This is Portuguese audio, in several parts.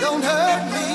Don't hurt me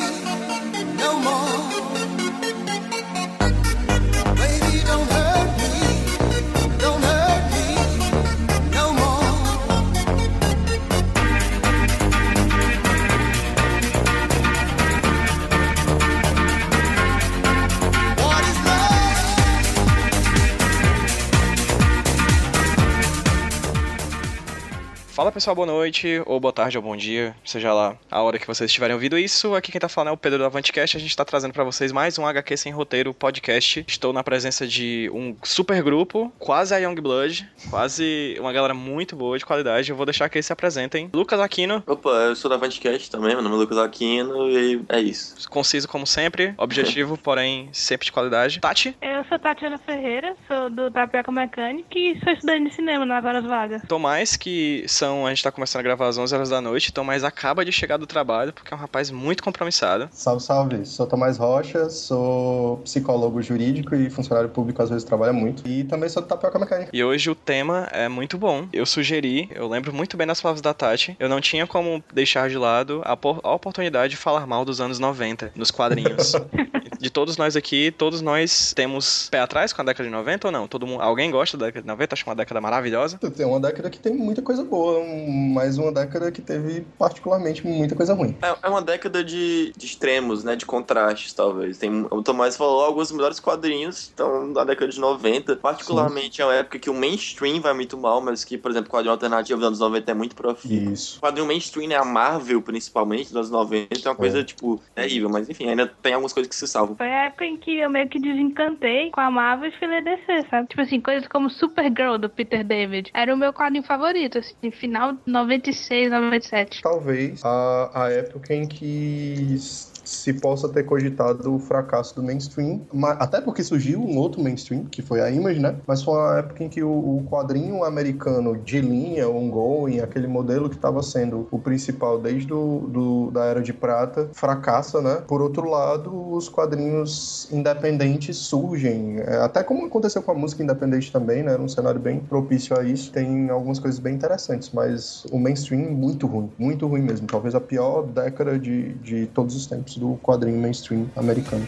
Fala pessoal, boa noite, ou boa tarde, ou bom dia, seja lá a hora que vocês estiverem ouvindo isso. Aqui quem tá falando é o Pedro da Avantcast, a gente tá trazendo para vocês mais um HQ Sem Roteiro podcast. Estou na presença de um super grupo, quase a Young Blood, quase uma galera muito boa, de qualidade. Eu vou deixar que eles se apresentem. Lucas Aquino. Opa, eu sou da Avantcast também, meu nome é Lucas Aquino e é isso. Conciso como sempre, objetivo, porém sempre de qualidade. Tati. Eu sou Tatiana Ferreira, sou do Tapioca Mecânica e sou estudante de cinema nas horas vagas. Tomás, que são a gente tá começando a gravar às 11 horas da noite, Tomás acaba de chegar do trabalho, porque é um rapaz muito compromissado. Salve, salve. Sou Tomás Rocha, sou psicólogo jurídico e funcionário público, às vezes trabalha muito. E também sou do Tapioca Mecânica. E hoje o tema é muito bom. Eu sugeri, eu lembro muito bem das palavras da Tati, eu não tinha como deixar de lado a, a oportunidade de falar mal dos anos 90 nos quadrinhos. de todos nós aqui, todos nós temos pé atrás com a década de 90 ou não? Todo mundo, alguém gosta da década de 90? Acho uma década maravilhosa. Tem uma década que tem muita coisa boa, mais uma década que teve particularmente muita coisa ruim. É, é uma década de, de, extremos, né? De contrastes, talvez. Tem, o Tomás falou alguns dos melhores quadrinhos estão na década de 90. Particularmente Sim. é uma época que o mainstream vai muito mal, mas que, por exemplo, o quadrinho alternativo dos anos 90 é muito profícuo. Isso. O quadrinho mainstream, né? A Marvel, principalmente, dos anos 90, é uma coisa, é. tipo, terrível. Mas, enfim, ainda tem algumas coisas que se salvam. Foi a época em que eu meio que desencantei com a Marvel e fui DC, sabe? Tipo assim, coisas como Supergirl, do Peter David. Era o meu quadrinho favorito, assim, final 96, 97. Talvez a, a época em que se possa ter cogitado o fracasso do mainstream, até porque surgiu um outro mainstream, que foi a Image, né? Mas foi uma época em que o, o quadrinho americano de linha, ongoing, aquele modelo que estava sendo o principal desde do, do, da Era de Prata, fracassa, né? Por outro lado, os quadrinhos independentes surgem, é, até como aconteceu com a música independente também, né? Era um cenário bem propício a isso, tem algumas coisas bem interessantes, mas o mainstream muito ruim, muito ruim mesmo, talvez a pior década de, de todos os tempos do quadrinho mainstream americano.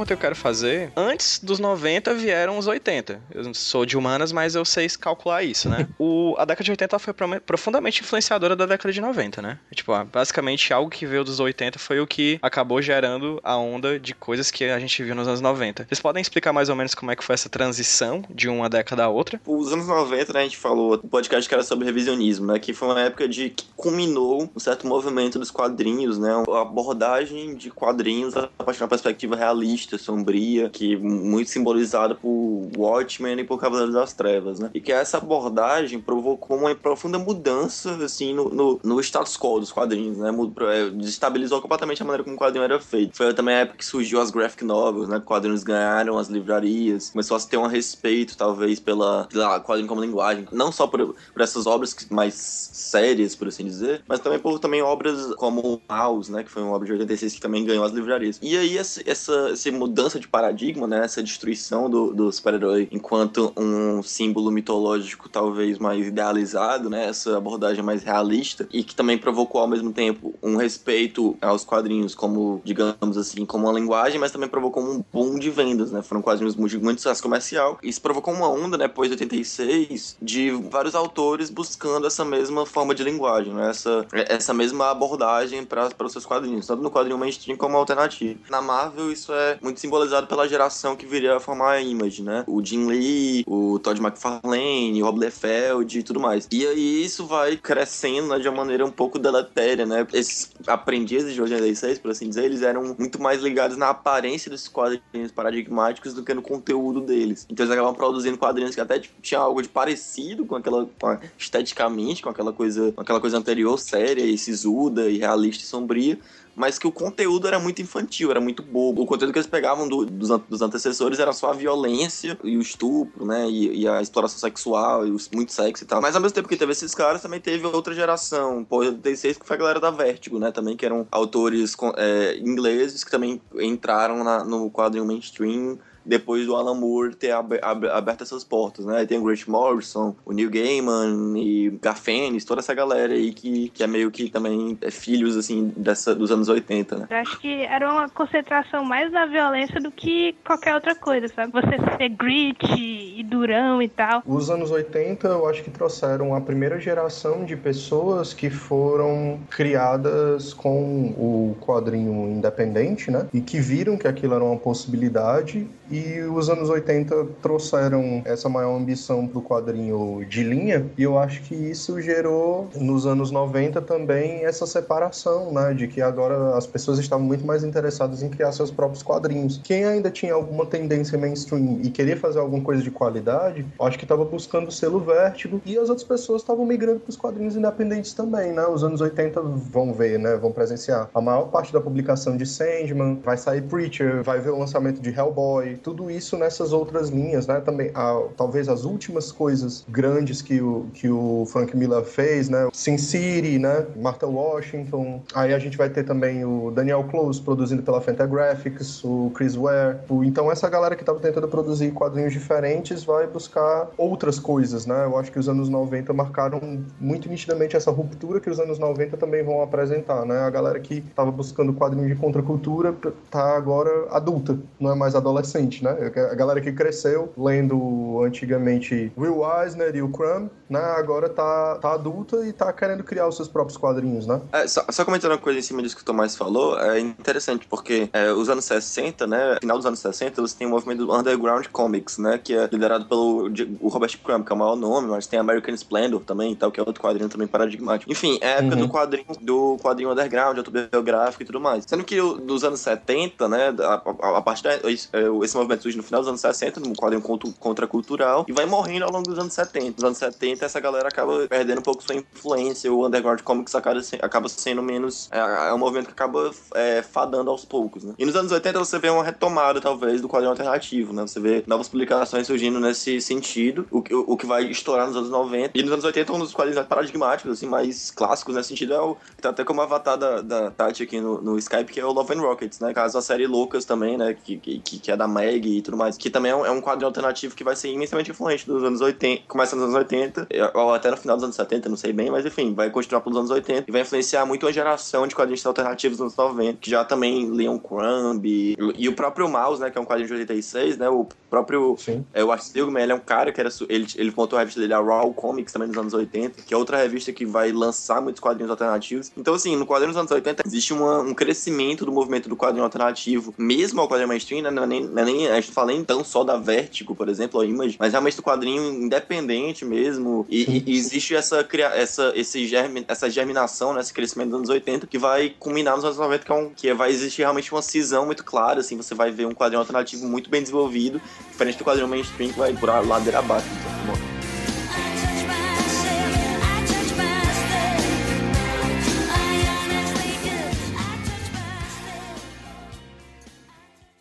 Pergunta que eu quero fazer, antes dos 90 vieram os 80. Eu sou de humanas, mas eu sei calcular isso, né? o, a década de 80 foi profundamente influenciadora da década de 90, né? Tipo, basicamente algo que veio dos 80 foi o que acabou gerando a onda de coisas que a gente viu nos anos 90. Vocês podem explicar mais ou menos como é que foi essa transição de uma década a outra? Os anos 90, né, a gente falou, o podcast que era sobre revisionismo, né, que foi uma época de que culminou um certo movimento dos quadrinhos, né, a abordagem de quadrinhos a partir de uma perspectiva realista sombria, que muito simbolizada por Watchmen e por Cavaleiros das Trevas, né? E que essa abordagem provocou uma profunda mudança, assim, no, no, no status quo dos quadrinhos, né? É, desestabilizou completamente a maneira como o quadrinho era feito. Foi também a época que surgiu as graphic novels, né? Quadrinhos ganharam as livrarias, começou a se ter um respeito, talvez, pela, pela quadrinho como linguagem, não só por, por essas obras mais sérias, por assim dizer, mas também por também obras como House, né? Que foi uma obra de 86 que também ganhou as livrarias. E aí essa, essa mudança de paradigma, né? Essa destruição do, do super-herói enquanto um símbolo mitológico talvez mais idealizado, né? Essa abordagem mais realista e que também provocou ao mesmo tempo um respeito aos quadrinhos como, digamos assim, como uma linguagem, mas também provocou um boom de vendas, né? Foram quadrinhos muito, muito sucesso comercial. Isso provocou uma onda, né, depois de 86, de vários autores buscando essa mesma forma de linguagem, né? Essa, essa mesma abordagem para os seus quadrinhos, tanto no quadrinho mainstream como alternativo. Na Marvel, isso é muito simbolizado pela geração que viria a formar a Image, né? O Jim Lee, o Todd McFarlane, o Rob Liefeld e tudo mais. E aí isso vai crescendo né, de uma maneira um pouco deletéria, né? Esses aprendizes de 86, por assim dizer, eles eram muito mais ligados na aparência desses quadrinhos paradigmáticos do que no conteúdo deles. Então eles acabavam produzindo quadrinhos que até tipo, tinha algo de parecido com aquela com esteticamente, com aquela coisa, com aquela coisa anterior, séria e sisuda e realista e sombria, mas que o conteúdo era muito infantil, era muito bobo. O conteúdo que eles pegavam do, dos, dos, antecessores era só a violência e o estupro, né? E, e, a exploração sexual, e muito sexo e tal. Mas ao mesmo tempo que teve esses caras, também teve outra geração. Pô, 86 que foi a galera da Vertigo, né? Também que eram autores é, ingleses que também entraram na, no quadrinho mainstream depois do Alan Moore ter ab ab aberto essas portas, né? Aí tem o Grant Morrison, o Neil Gaiman e Garfênis, toda essa galera aí que, que é meio que também é filhos, assim, dessa, dos anos 80, né? Eu acho que era uma concentração mais da violência do que qualquer outra coisa, sabe? Você ser grit e durão e tal. Os anos 80, eu acho que trouxeram a primeira geração de pessoas que foram criadas com o quadrinho independente, né? E que viram que aquilo era uma possibilidade e os anos 80 trouxeram essa maior ambição pro quadrinho de linha, e eu acho que isso gerou nos anos 90 também essa separação, né, de que agora as pessoas estavam muito mais interessadas em criar seus próprios quadrinhos. Quem ainda tinha alguma tendência mainstream e queria fazer alguma coisa de qualidade, acho que estava buscando o selo Vértigo, e as outras pessoas estavam migrando para os quadrinhos independentes também, né? Os anos 80 vão ver, né, vão presenciar a maior parte da publicação de Sandman, vai sair Preacher, vai ver o lançamento de Hellboy, tudo isso nessas outras linhas, né? Também, a, talvez as últimas coisas grandes que o, que o Frank Miller fez, né? Sin City, né? Martha Washington. Aí a gente vai ter também o Daniel Close produzindo pela Fantagraphics, o Chris Ware. O, então essa galera que estava tentando produzir quadrinhos diferentes vai buscar outras coisas, né? Eu acho que os anos 90 marcaram muito nitidamente essa ruptura que os anos 90 também vão apresentar, né? A galera que estava buscando quadrinhos de contracultura tá agora adulta, não é mais adolescente né? A galera que cresceu lendo antigamente Will Eisner e o Crumb, né? Agora tá, tá adulta e tá querendo criar os seus próprios quadrinhos, né? É, só, só, comentando uma coisa em cima disso que o Tomás falou, é interessante porque é, os anos 60, né? Final dos anos 60, você tem o movimento do Underground Comics, né? Que é liderado pelo o Robert Crumb, que é o maior nome, mas tem American Splendor também e tal, que é outro quadrinho também paradigmático. Enfim, é a época uhum. do quadrinho do quadrinho underground, autobiográfico e tudo mais. Sendo que nos anos 70, né? A, a, a partir da, esse movimento surge no final dos anos 60, num quadrinho contracultural, e vai morrendo ao longo dos anos 70. Nos anos 70, essa galera acaba perdendo um pouco sua influência, o Underground Comics acaba, sendo menos. É, é, um movimento que acaba é, fadando aos poucos, né? E nos anos 80 você vê uma retomada, talvez, do quadrinho alternativo, né? Você vê novas publicações surgindo nesse sentido, o, o, o que vai estourar nos anos 90. E nos anos 80, um dos quadrinhos paradigmáticos, assim, mais clássicos nesse sentido é o. Tá até como avatar da, da Tati aqui no, no Skype, que é o Love and Rockets, né? Caso a série Loucas também, né? Que, que, que é da Meg e tudo mais, que também é um, é um quadro alternativo que vai ser imensamente influente dos anos 80, começa nos anos 80, ou até no final dos anos 70, não sei bem, mas enfim, vai continuar pelos anos 80 e vai influenciar muito a geração de quadrinhos alternativos dos anos 90, que já também Leon Crumb e, o próprio Mouse, né, que é um quadrinho de 86, né, o próprio Sim. é, o Art ele é um cara que era, ele, ele montou a revista dele, a Raw Comics, também nos anos 80, que é outra revista que vai lançar muitos quadrinhos alternativos. Então, assim, no quadrinho dos anos 80 existe uma, um crescimento do movimento do quadrinho alternativo, mesmo ao quadrinho mainstream, né, não é nem, não é nem a gente fala nem tão só da Vertigo, por exemplo, a Image, mas realmente do quadrinho independente mesmo. E, e existe essa, essa, esse germe, essa germinação, né, esse crescimento dos anos 80, que vai culminar nos anos 90, que, é um, que vai existir realmente uma cisão muito clara, assim, você vai ver um quadrinho alternativo muito bem desenvolvido, diferente do quadrinho mainstream que vai por a ladeira abaixo, de certo modo.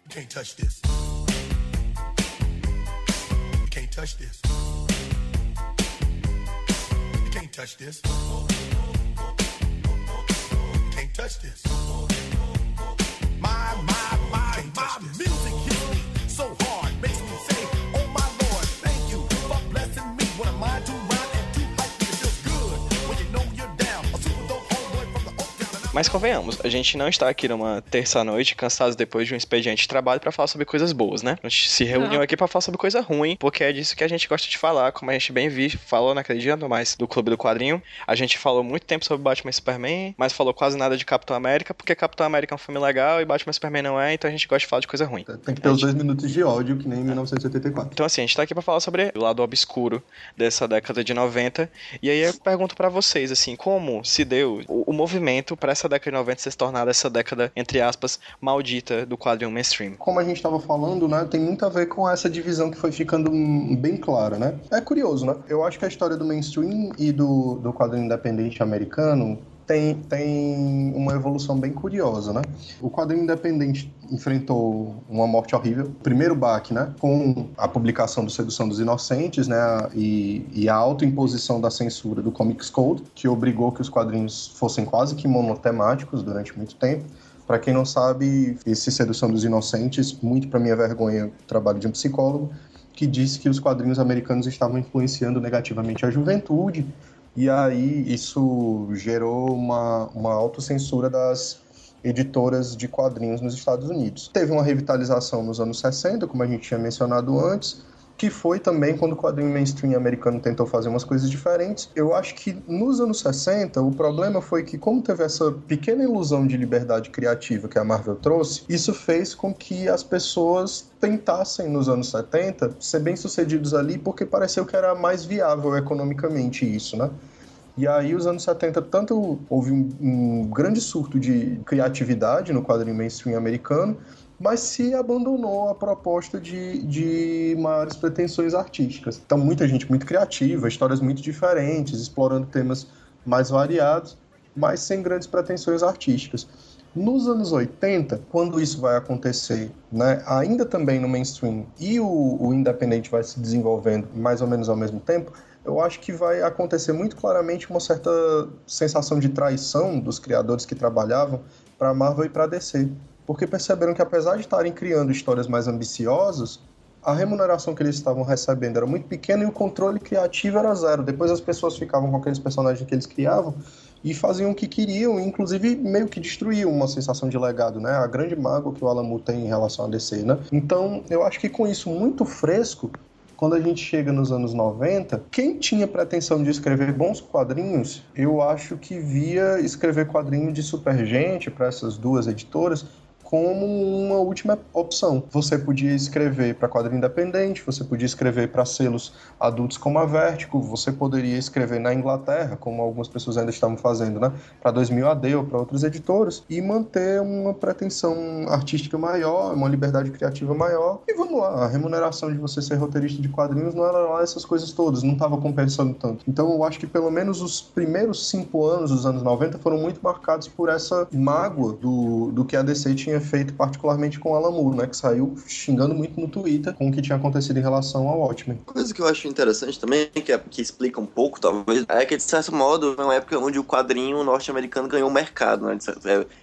Can't touch this. This. Mas convenhamos, a gente não está aqui numa terça-noite, cansados depois de um expediente de trabalho para falar sobre coisas boas, né? A gente se reuniu não. aqui para falar sobre coisa ruim, porque é disso que a gente gosta de falar, como a gente bem viu, falou naquele dia, mais do Clube do Quadrinho. A gente falou muito tempo sobre Batman e Superman, mas falou quase nada de Capitão América, porque Capitão América é um filme legal e Batman e Superman não é, então a gente gosta de falar de coisa ruim. Tem que ter os dois minutos de ódio, que nem em 1984. Então assim, a gente tá aqui pra falar sobre o lado obscuro dessa década de 90, e aí eu pergunto para vocês, assim, como se deu o, o movimento para essa década de 90 se tornar essa década, entre aspas, maldita do quadrinho mainstream? Como a gente tava falando, né, tem muito a ver com essa divisão que foi ficando bem clara, né? É curioso, né? Eu acho que a história do mainstream e do, do quadrinho independente americano tem, tem uma evolução bem curiosa, né? O quadrinho independente enfrentou uma morte horrível. Primeiro baque, né? Com a publicação do Sedução dos Inocentes, né? E, e a autoimposição da censura do Comics Code, que obrigou que os quadrinhos fossem quase que monotemáticos durante muito tempo. Para quem não sabe, esse Sedução dos Inocentes, muito para minha vergonha, trabalho de um psicólogo, que disse que os quadrinhos americanos estavam influenciando negativamente a juventude e aí isso gerou uma, uma autocensura das editoras de quadrinhos nos Estados Unidos. Teve uma revitalização nos anos 60, como a gente tinha mencionado antes, que foi também quando o quadrinho mainstream americano tentou fazer umas coisas diferentes. Eu acho que nos anos 60, o problema foi que, como teve essa pequena ilusão de liberdade criativa que a Marvel trouxe, isso fez com que as pessoas tentassem, nos anos 70, ser bem-sucedidos ali, porque pareceu que era mais viável economicamente isso, né? E aí, os anos 70, tanto houve um, um grande surto de criatividade no quadrinho mainstream americano, mas se abandonou a proposta de, de maiores pretensões artísticas. Então, muita gente muito criativa, histórias muito diferentes, explorando temas mais variados, mas sem grandes pretensões artísticas. Nos anos 80, quando isso vai acontecer, né, ainda também no mainstream, e o, o independente vai se desenvolvendo mais ou menos ao mesmo tempo, eu acho que vai acontecer muito claramente uma certa sensação de traição dos criadores que trabalhavam para Marvel e para DC porque perceberam que apesar de estarem criando histórias mais ambiciosas, a remuneração que eles estavam recebendo era muito pequena e o controle criativo era zero. Depois as pessoas ficavam com aqueles personagens que eles criavam e faziam o que queriam, inclusive meio que destruíam uma sensação de legado, né? A grande mágoa que o Alamo tem em relação a DC, né? Então, eu acho que com isso muito fresco, quando a gente chega nos anos 90, quem tinha pretensão de escrever bons quadrinhos, eu acho que via escrever quadrinho de Supergente para essas duas editoras como uma última opção. Você podia escrever para quadrinho independente, você podia escrever para selos adultos como a Vertigo, você poderia escrever na Inglaterra, como algumas pessoas ainda estavam fazendo, né, para 2000 AD ou para outros editores, e manter uma pretensão artística maior, uma liberdade criativa maior. E vamos lá, a remuneração de você ser roteirista de quadrinhos não era lá essas coisas todas, não estava compensando tanto. Então eu acho que pelo menos os primeiros cinco anos dos anos 90 foram muito marcados por essa mágoa do, do que a DC tinha feito particularmente com o Alan Moore, né, que saiu xingando muito no Twitter com o que tinha acontecido em relação ao Watchmen. Coisa que eu acho interessante também, que, é, que explica um pouco, talvez, é que, de certo modo, é uma época onde o quadrinho norte-americano ganhou mercado, né? Se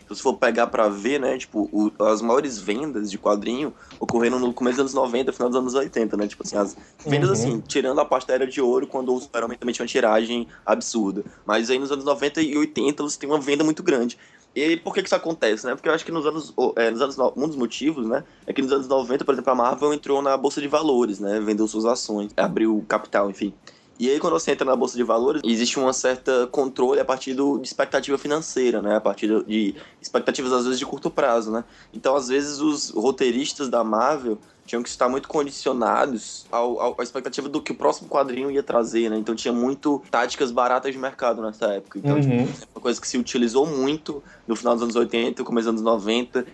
você for pegar pra ver, né, tipo, o, as maiores vendas de quadrinho ocorreram no começo dos anos 90, final dos anos 80, né? Tipo assim, as vendas, uhum. assim, tirando a parte da Era de Ouro, quando o Superman também tinha uma tiragem absurda. Mas aí nos anos 90 e 80 você tem uma venda muito grande. E por que, que isso acontece, né? Porque eu acho que nos anos, é, nos anos um dos motivos, né, é que nos anos 90, por exemplo, a Marvel entrou na bolsa de valores, né, vendeu suas ações, abriu capital, enfim. E aí, quando você entra na bolsa de valores, existe uma certa controle a partir do, de expectativa financeira, né? A partir de expectativas, às vezes, de curto prazo, né? Então, às vezes, os roteiristas da Marvel tinham que estar muito condicionados ao, ao, à expectativa do que o próximo quadrinho ia trazer, né? Então tinha muito táticas baratas de mercado nessa época. Então, uhum. tipo, uma coisa que se utilizou muito no final dos anos 80, começo dos anos 90,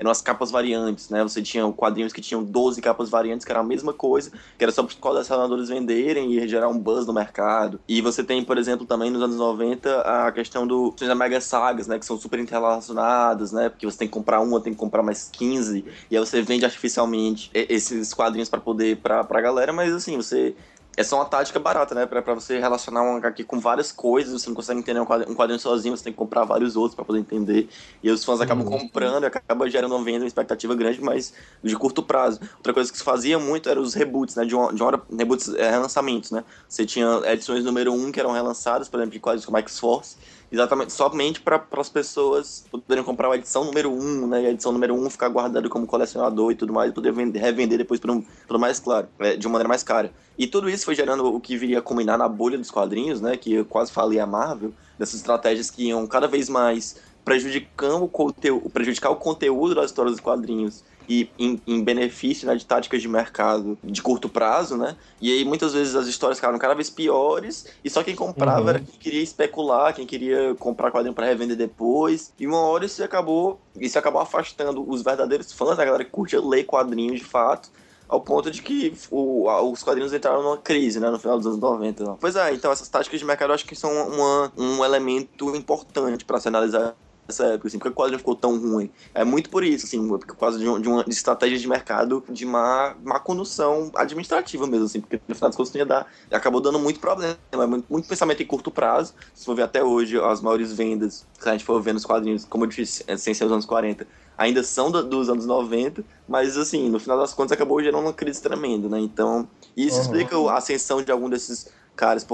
eram as capas variantes, né? Você tinha quadrinhos que tinham 12 capas variantes, que era a mesma coisa, que era só para os colecionadores venderem e gerar um buzz no mercado. E você tem, por exemplo, também nos anos 90, a questão do das mega sagas, né? Que são super interrelacionadas, né? Porque você tem que comprar uma, tem que comprar mais 15, e aí você vende artificialmente esses quadrinhos para poder, pra, pra galera, mas assim, você é só uma tática barata, né? Pra, pra você relacionar um HQ com várias coisas, você não consegue entender um quadrinho, um quadrinho sozinho, você tem que comprar vários outros para poder entender. E os fãs acabam uhum. comprando e acaba gerando uma venda, uma expectativa grande, mas de curto prazo. Outra coisa que se fazia muito eram os reboots, né? De uma, de uma hora, reboots, é, relançamentos, né? Você tinha edições número 1 um que eram relançadas, por exemplo, de quadrinhos como X-Force, exatamente somente para as pessoas poderem comprar a edição número 1, um, né? E a edição número 1 um ficar guardada como colecionador e tudo mais, e poder vender, revender depois por, um, por mais claro, é, de uma maneira mais cara. E tudo isso foi gerando o que viria a culminar na bolha dos quadrinhos, né? Que eu quase falei a Marvel, dessas estratégias que iam cada vez mais prejudicando o conteúdo, prejudicar o conteúdo das histórias dos quadrinhos e em, em, benefício né, de táticas de mercado de curto prazo, né? E aí muitas vezes as histórias ficaram cada vez piores e só quem comprava uhum. era quem queria especular, quem queria comprar quadrinho para revender depois. E uma hora isso acabou, isso acabou afastando os verdadeiros fãs, a galera que curte ler quadrinhos de fato, ao ponto de que o, os quadrinhos entraram numa crise, né, no final dos anos 90. Não. Pois é, então essas táticas de mercado eu acho que são uma, um elemento importante para se analisar nessa época, assim, porque o quadrinho ficou tão ruim. É muito por isso, assim, por causa de, um, de uma de estratégia de mercado de má, má condução administrativa mesmo, assim, porque no final das contas ia dar, acabou dando muito problema, muito, muito pensamento em curto prazo. Se for ver até hoje, as maiores vendas, se a gente for ver nos quadrinhos, como eu disse, é, sem ser os anos 40, ainda são do, dos anos 90, mas assim, no final das contas acabou gerando uma crise tremenda, né? Então, isso uhum. explica a ascensão de algum desses caras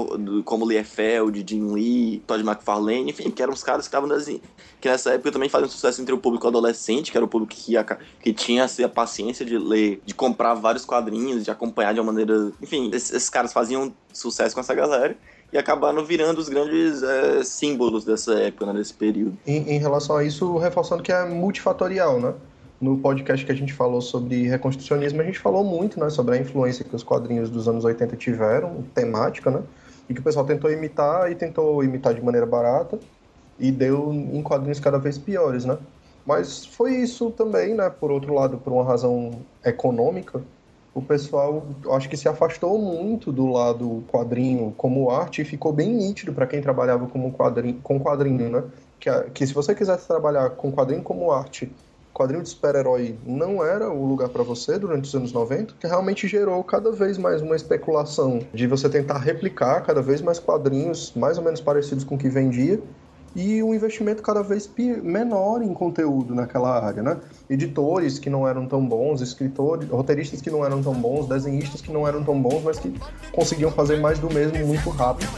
como Liefeld, Jim Lee, Todd McFarlane, enfim, que eram os caras que estavam assim, que nessa época também faziam sucesso entre o público adolescente, que era o público que, ia, que tinha assim, a paciência de ler, de comprar vários quadrinhos, de acompanhar de uma maneira. Enfim, esses, esses caras faziam sucesso com essa galera e acabaram virando os grandes é, símbolos dessa época, né, desse período. Em, em, relação a isso, reforçando que é multifatorial, né? No podcast que a gente falou sobre reconstrucionismo, a gente falou muito né, sobre a influência que os quadrinhos dos anos 80 tiveram, temática, né? E que o pessoal tentou imitar e tentou imitar de maneira barata e deu em quadrinhos cada vez piores, né? Mas foi isso também, né? Por outro lado, por uma razão econômica, o pessoal acho que se afastou muito do lado quadrinho como arte e ficou bem nítido para quem trabalhava como quadrinho, com quadrinho, né? Que, que se você quisesse trabalhar com quadrinho como arte quadrinho de super-herói não era o lugar para você durante os anos 90, que realmente gerou cada vez mais uma especulação de você tentar replicar cada vez mais quadrinhos mais ou menos parecidos com o que vendia e um investimento cada vez menor em conteúdo naquela área, né? Editores que não eram tão bons, escritores, roteiristas que não eram tão bons, desenhistas que não eram tão bons, mas que conseguiam fazer mais do mesmo muito rápido.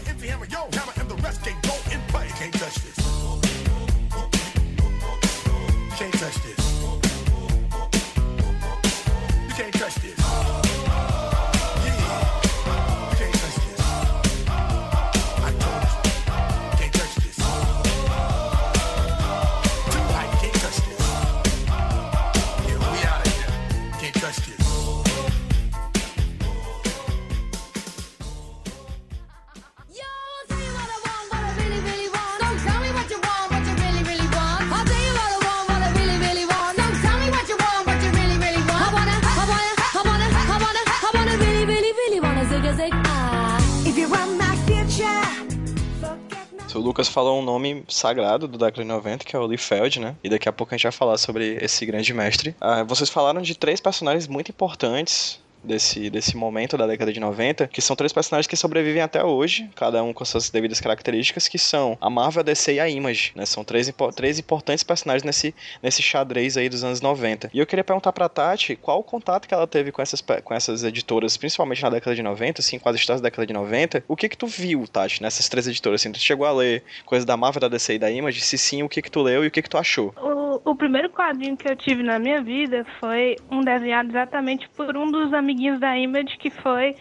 Falou um nome sagrado do década de 90, que é o Liefeld, né? E daqui a pouco a gente vai falar sobre esse grande mestre. Ah, vocês falaram de três personagens muito importantes desse, desse momento da década de 90, que são três personagens que sobrevivem até hoje, cada um com suas devidas características, que são a Marvel, a DC e a Image, né? São três, três importantes personagens nesse, nesse xadrez aí dos anos 90. E eu queria perguntar pra Tati qual o contato que ela teve com essas, com essas editoras, principalmente na década de 90, assim, as histórias da década de 90. O que que tu viu, Tati, nessas três editoras? Assim, tu chegou a ler coisas da Marvel, da DC e da Image? Se sim, o que que tu leu e o que que tu achou? O, o primeiro quadrinho que eu tive na minha vida foi um desenhado exatamente por um dos amiguinhos da Image que foi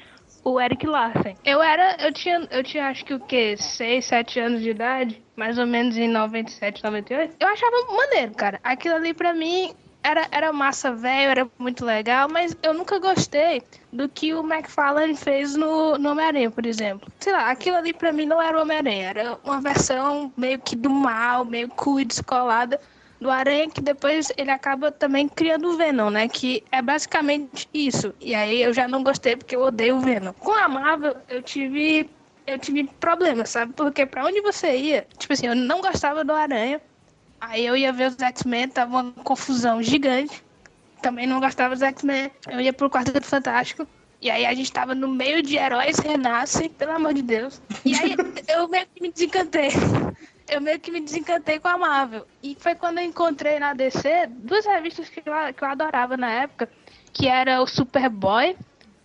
o Eric Larsen. Eu era, eu tinha, eu tinha acho que o que, 6, 7 anos de idade, mais ou menos em 97, 98. Eu achava maneiro, cara. Aquilo ali pra mim era, era massa velho, era muito legal, mas eu nunca gostei do que o McFarlane fez no, no Homem-Aranha, por exemplo. Sei lá, aquilo ali pra mim não era o Homem-Aranha, era uma versão meio que do mal, meio e descolada do Aranha, que depois ele acaba também criando o Venom, né? Que é basicamente isso. E aí eu já não gostei porque eu odeio o Venom. Com a Marvel, eu tive. Eu tive problemas, sabe? Porque pra onde você ia, tipo assim, eu não gostava do Aranha. Aí eu ia ver os X-Men, tava uma confusão gigante. Também não gostava dos X-Men. Eu ia pro Quarteto Fantástico. E aí a gente tava no meio de heróis renascem, pelo amor de Deus. E aí eu meio que me desencantei eu meio que me desencantei com a Marvel. E foi quando eu encontrei na DC duas revistas que eu, que eu adorava na época, que era o Superboy,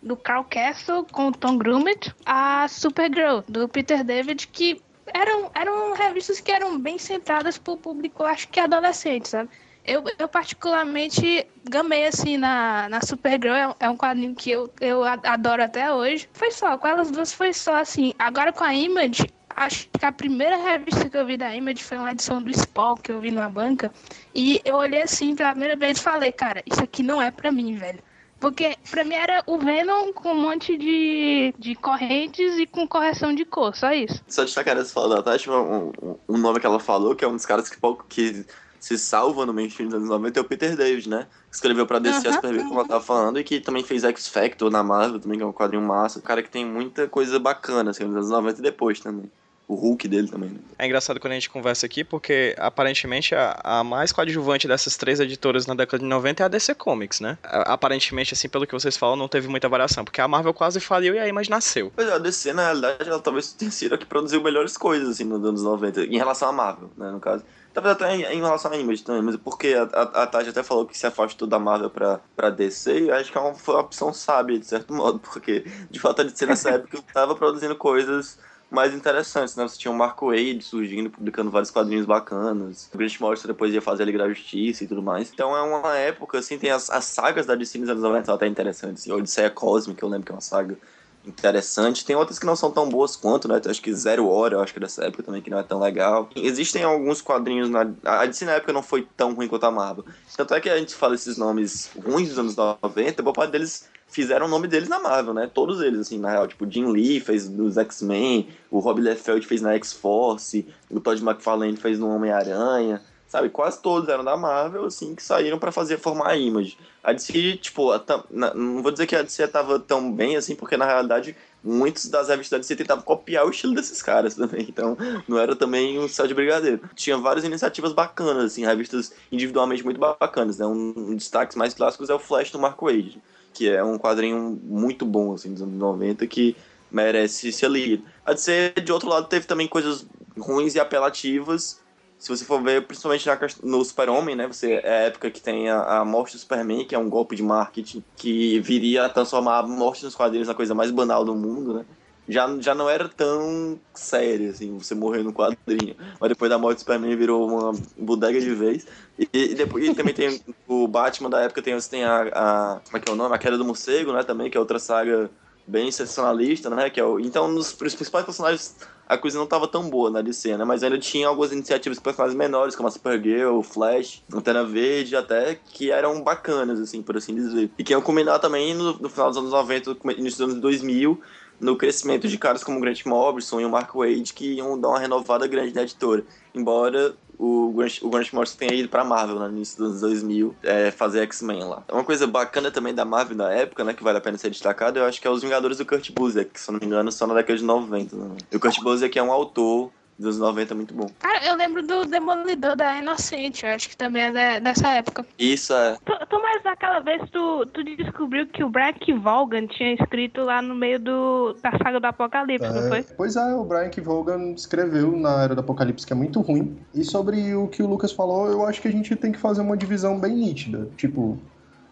do Carl Castle com o Tom Grummett, a Supergirl, do Peter David, que eram, eram revistas que eram bem centradas pro público, acho que adolescente, sabe? Eu, eu particularmente gamei assim na, na Supergirl, é, é um quadrinho que eu, eu adoro até hoje. Foi só, com elas duas foi só assim. Agora com a Image, acho que a primeira revista que eu vi da Image foi uma edição do Spawn que eu vi numa banca. E eu olhei assim pela primeira vez e falei, cara, isso aqui não é pra mim, velho. Porque pra mim era o Venom com um monte de, de correntes e com correção de cor, só isso. Só destacar essa fala da Tati, um, um, nome que ela falou, que é um dos caras que, que se salva no mainstream dos anos 90 é o Peter David, né? Que escreveu pra DC uhum, Superman, como ela tava falando, e que também fez X Factor na Marvel, também, que é um quadrinho massa. O cara que tem muita coisa bacana, assim, nos anos 90 e depois também o Hulk dele também. Né? É engraçado quando a gente conversa aqui, porque aparentemente a, a, mais coadjuvante dessas três editoras na década de 90 é a DC Comics, né? Aparentemente, assim, pelo que vocês falam, não teve muita variação, porque a Marvel quase faliu e a Image nasceu. Pois é, a DC, na realidade, ela talvez tenha sido a que produziu melhores coisas, assim, nos anos 90, em relação à Marvel, né, no caso. Talvez até em, em, relação à Image também, mas porque a, a, a Tati até falou que se afastou da Marvel pra, pra DC, e acho que é uma, foi uma opção sábia, de certo modo, porque de fato a DC nessa época tava produzindo coisas mais interessantes, né? Você tinha o Marco Wade surgindo, publicando vários quadrinhos bacanas. O Grant Morrison depois ia fazer a Liga da Justiça e tudo mais. Então é uma época, assim, tem as, as sagas da DC nos anos 90 até interessantes. Assim, Odisseia Cósmica, eu lembro que é uma saga interessante. Tem outras que não são tão boas quanto, né? Acho que Zero Hora, eu acho que é dessa época também, que não é tão legal. Existem alguns quadrinhos na... A DC na época não foi tão ruim quanto a Marvel. Tanto é que a gente fala esses nomes ruins dos anos 90, boa parte deles fizeram o nome deles na Marvel, né? Todos eles, assim, na real. Tipo, Jim Lee fez nos X-Men, o Rob Liefeld fez na X-Force, o Todd McFarlane fez no Homem-Aranha, sabe? Quase todos eram da Marvel, assim, que saíram para fazer formar a Image. A DC, tipo, a, na, não vou dizer que a DC tava tão bem, assim, porque na realidade muitos das revistas da DC tentavam copiar o estilo desses caras também, então não era também um céu de brigadeiro. Tinha várias iniciativas bacanas, assim, revistas individualmente muito bacanas, né? Um, um destaques mais clássicos é o Flash do Mark Wade que é um quadrinho muito bom, assim, dos anos 90, que merece ser lido. A DC, de outro lado, teve também coisas ruins e apelativas. Se você for ver, principalmente na, no Super-Homem, né? Você, é a época que tem a, a morte do Superman, que é um golpe de marketing que viria a transformar a morte nos quadrinhos na coisa mais banal do mundo, né? já, já não era tão sério, assim, você morrer no quadrinho. Mas depois da morte do Superman virou uma bodega de vez. E, e depois e também tem o Batman da época, tem, tem a, a, Como é que é o nome? A Queda do Morcego, né? Também, que é outra saga bem sensacionalista, né? Que é o, então, nos os principais personagens, a coisa não estava tão boa na DC, né? Mas ainda tinha algumas iniciativas de personagens menores, como a Supergirl, Flash, Antena Verde, até, que eram bacanas, assim, por assim dizer. E que iam culminar também no, no final dos anos 90, início dos anos 2000, no crescimento de caras como o Grant Morrison e o Mark Wade, que iam dar uma renovada grande na editora. Embora o Grant, o Grant Morrison tenha ido pra Marvel né, no início dos anos 2000 é, fazer X-Men lá. Uma coisa bacana também da Marvel da época, né, que vale a pena ser destacado, eu acho que é os Vingadores do Kurt Busiek, que se não me engano só na década de 90. Né? E o Kurt Busiek é um autor dos 90 muito bom. Cara, eu lembro do Demolidor da Inocente, eu acho que também é dessa época. Isso é. Tu, mas naquela vez tu, tu descobriu que o Brian Vaughan tinha escrito lá no meio do, da saga do Apocalipse, é, não foi? Pois é, o Brian Vaughan escreveu na Era do Apocalipse, que é muito ruim. E sobre o que o Lucas falou, eu acho que a gente tem que fazer uma divisão bem nítida. Tipo,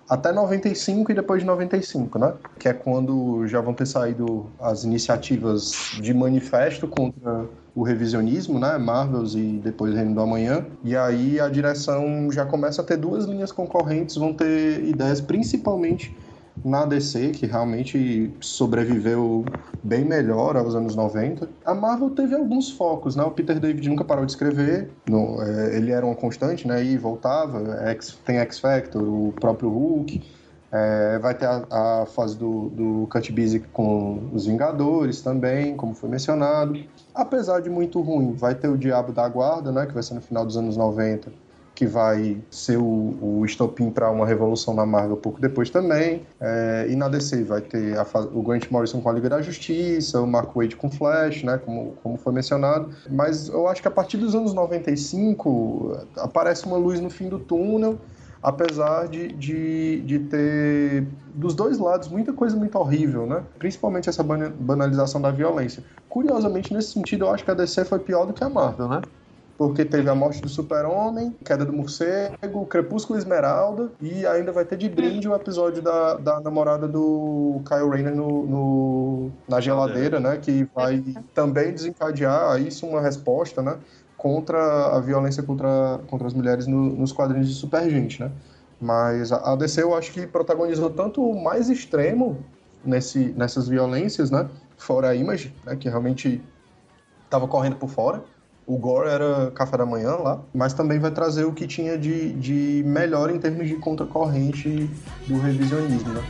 até 95 e depois de 95, né? Que é quando já vão ter saído as iniciativas de manifesto contra o revisionismo, né? Marvels e depois Reino do Amanhã. E aí a direção já começa a ter duas linhas concorrentes, vão ter ideias principalmente na DC, que realmente sobreviveu bem melhor aos anos 90. A Marvel teve alguns focos, né? O Peter David nunca parou de escrever, no, é, ele era uma constante, né? E voltava, X, tem X Factor, o próprio Hulk. É, vai ter a, a, fase do, do Busy com os Vingadores também, como foi mencionado. Apesar de muito ruim, vai ter o Diabo da Guarda, né, que vai ser no final dos anos 90, que vai ser o, o estopim para uma revolução na Marvel pouco depois também. É, e na DC vai ter a, o Grant Morrison com a Liga da Justiça, o Mark Waid com Flash, né, como, como foi mencionado. Mas eu acho que a partir dos anos 95 aparece uma luz no fim do túnel apesar de, de, de ter dos dois lados muita coisa muito horrível, né? Principalmente essa banalização da violência. Curiosamente, nesse sentido, eu acho que a DC foi pior do que a Marvel, né? Porque teve a morte do Super-Homem, queda do morcego, Crepúsculo Esmeralda e ainda vai ter de brinde o episódio da, da namorada do Kyle Rayner no, no na geladeira, né? Que vai também desencadear isso uma resposta, né? Contra a violência contra, contra as mulheres no, nos quadrinhos de Supergente, né? Mas a DC eu acho que protagonizou tanto o mais extremo nesse, nessas violências, né? Fora a Image, né? Que realmente estava correndo por fora. O Gore era café da manhã lá, mas também vai trazer o que tinha de, de melhor em termos de contracorrente do revisionismo, né?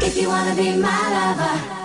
If you wanna be my lover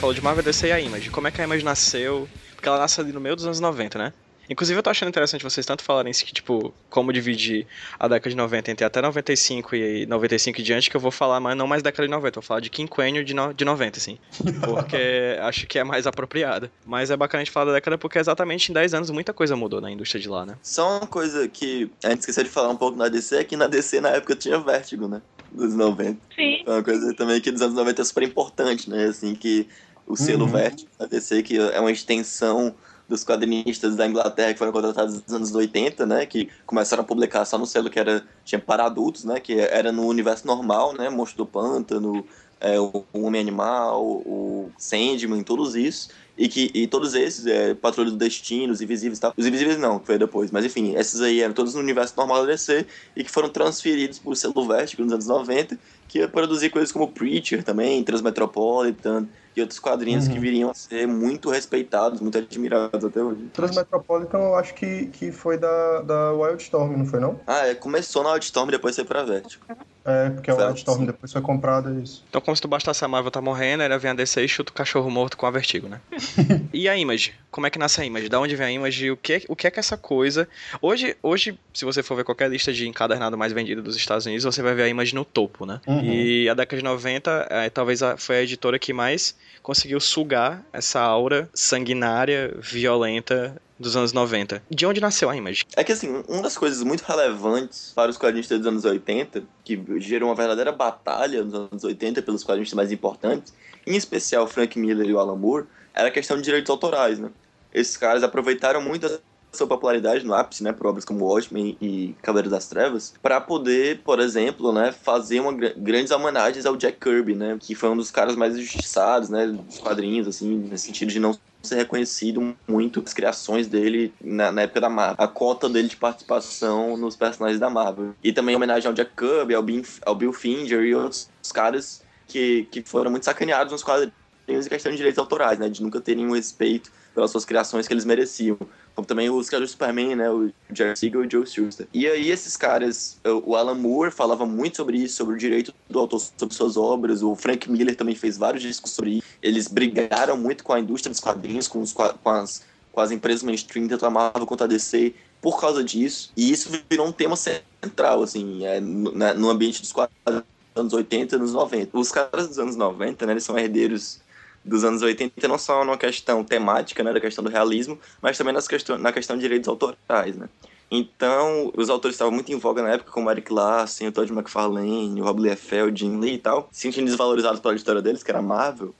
falou de Marvel, DC e a Image. Como é que a Image nasceu? Porque ela nasce ali no meio dos anos 90, né? Inclusive, eu tô achando interessante vocês tanto falarem isso que, tipo, como dividir a década de 90 entre até 95 e 95 e diante, que eu vou falar, mas não mais década de 90, vou falar de quinquênio de, no, de 90, assim. Porque acho que é mais apropriada. Mas é bacana a gente falar da década porque exatamente em 10 anos muita coisa mudou na indústria de lá, né? Só uma coisa que a gente esqueceu de falar um pouco na DC é que na DC na época tinha Vértigo, né? Dos 90. Sim. Uma coisa também que dos anos 90 é super importante, né? Assim, que o selo uhum. Vértigo da DC, que é uma extensão dos quadrinistas da Inglaterra que foram contratados nos anos 80, né, que começaram a publicar só no selo que era tinha para adultos, né, que era no universo normal, né, Monstro do Pântano, é, o Homem Animal, o Sandman, todos isso. E, que, e todos esses, é, Patrulha do Destino, os Invisíveis e tal. Os Invisíveis não, que foi depois. Mas enfim, esses aí eram todos no universo normal da DC e que foram transferidos por selo Vertigo nos anos 90, que ia produzir coisas como Preacher também, Transmetropolitan, e outros quadrinhos uhum. que viriam a ser muito respeitados, muito admirados até hoje. Transmetropolitan eu acho que, que foi da, da Wildstorm, não foi não? Ah, é, começou na Wildstorm e depois foi pra Vertigo. É, porque a Wildstorm depois foi comprada, é isso. Então como se tu bastasse a Marvel tá morrendo, era vem a DC e chuta o cachorro morto com a Vertigo, né? e a Image? Como é que nasce a Image? Da onde vem a Image? O que, o que é que essa coisa... Hoje, hoje, se você for ver qualquer lista de encadernado mais vendido dos Estados Unidos, você vai ver a Image no topo, né? Uhum. E a década de 90, é, talvez a, foi a editora que mais conseguiu sugar essa aura sanguinária, violenta dos anos 90. De onde nasceu a Image? É que assim, uma das coisas muito relevantes para os quadrinistas dos anos 80, que gerou uma verdadeira batalha nos anos 80 pelos quadrinistas mais importantes, em especial Frank Miller e o Alan Moore, era a questão de direitos autorais, né? Esses caras aproveitaram muito sua popularidade no ápice, né, por obras como Watchmen e Cavaleiro das Trevas, para poder, por exemplo, né, fazer uma grandes homenagens ao Jack Kirby, né, que foi um dos caras mais injustiçados, né, dos quadrinhos, assim, nesse sentido de não ser reconhecido muito as criações dele na, na, época da Marvel, a cota dele de participação nos personagens da Marvel. E também homenagem ao Jack Kirby, ao, Bill, ao Bill Finger e outros caras que, que foram muito sacaneados nos quadrinhos em questão de direitos autorais, né, de nunca terem um respeito pelas suas criações que eles mereciam como também os criadores do Superman, né, o Jerry Siegel e o Joe Shuster. E aí esses caras, o Alan Moore falava muito sobre isso, sobre o direito do autor sobre suas obras, o Frank Miller também fez vários discos sobre isso. Eles brigaram muito com a indústria dos quadrinhos, com, os, com, as, com as empresas mainstream, tanto a Marvel quanto a DC, por causa disso. E isso virou um tema central, assim, é, no, no ambiente dos quadrinhos anos 80 e anos 90. Os caras dos anos 90, né, eles são herdeiros dos anos 80, não só numa questão temática, né, da questão do realismo, mas também nas questão, na questão de direitos autorais, né. Então, os autores estavam muito em voga na época, como Eric Larsen, o Todd McFarlane, o Rob Liefeld, Jim Lee e tal, se sentindo desvalorizados pela editora deles, que era Marvel,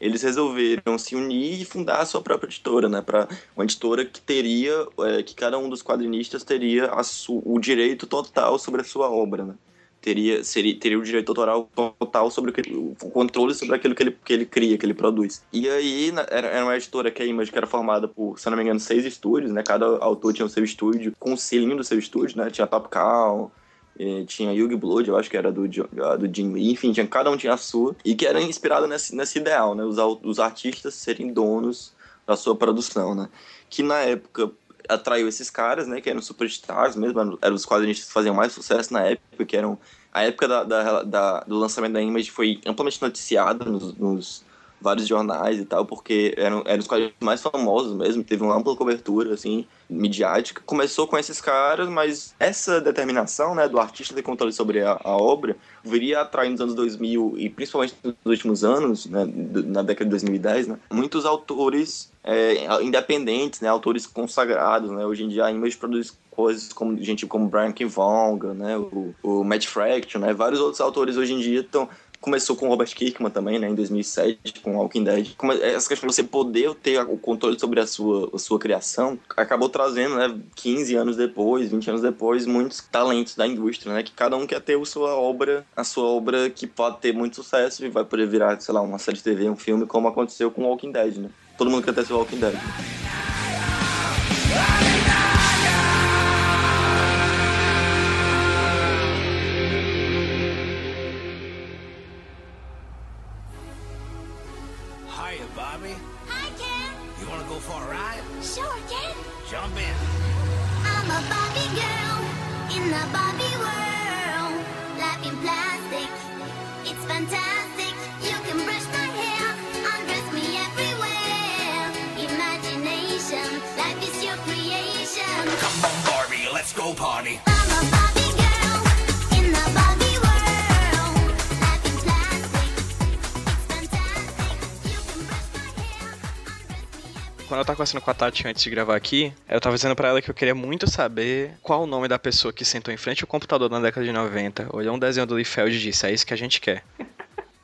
eles resolveram se unir e fundar a sua própria editora, né? Para uma editora que teria, é, que cada um dos quadrinistas teria o direito total sobre a sua obra, né? Teria, seria, teria o direito autoral total sobre o, que, o controle sobre aquilo que ele, que ele cria, que ele produz. E aí era, era uma editora que a Image que era formada por, se não me engano, seis estúdios, né? Cada autor tinha o seu estúdio, com o selinho do seu estúdio, né? Tinha Top Cow, tinha Yugi Blood, eu acho que era do, do Jim Lee, enfim, tinha, cada um tinha a sua, e que era inspirado nesse, nesse ideal, né? Os, os artistas serem donos da sua produção, né? Que na época atraiu esses caras, né, que eram superstars mesmo, eram os quadrinistas que faziam mais sucesso na época, que eram... A época da, da, da do lançamento da Image foi amplamente noticiada nos, nos, vários jornais e tal, porque eram, eram os quadrinhos mais famosos mesmo, teve uma ampla cobertura, assim, midiática. Começou com esses caras, mas essa determinação, né, do artista ter controle sobre a, a obra, viria atrair nos anos 2000 e principalmente nos últimos anos, né, na década de 2010, né, muitos autores é, independentes, né, autores consagrados, né, hoje em dia a Image produz coisas como gente como Brian K. Vaughan, né, o, o Matt Fraction, né, vários outros autores hoje em dia estão começou com Robert Kirkman também, né, em 2007, com Walking Dead. Essa questão de você poder ter o controle sobre a sua, a sua criação acabou trazendo, né, 15 anos depois, 20 anos depois, muitos talentos da indústria, né, que cada um quer ter a sua obra, a sua obra que pode ter muito sucesso e vai poder virar, sei lá, uma série de TV, um filme, como aconteceu com Walking Dead, né. Todo mundo quer ter seu Walking Dead. Né? Conversando com a Tati antes de gravar aqui, eu tava dizendo para ela que eu queria muito saber qual o nome da pessoa que sentou em frente ao computador na década de 90, olhou um desenho do Liefeld e disse: É isso que a gente quer.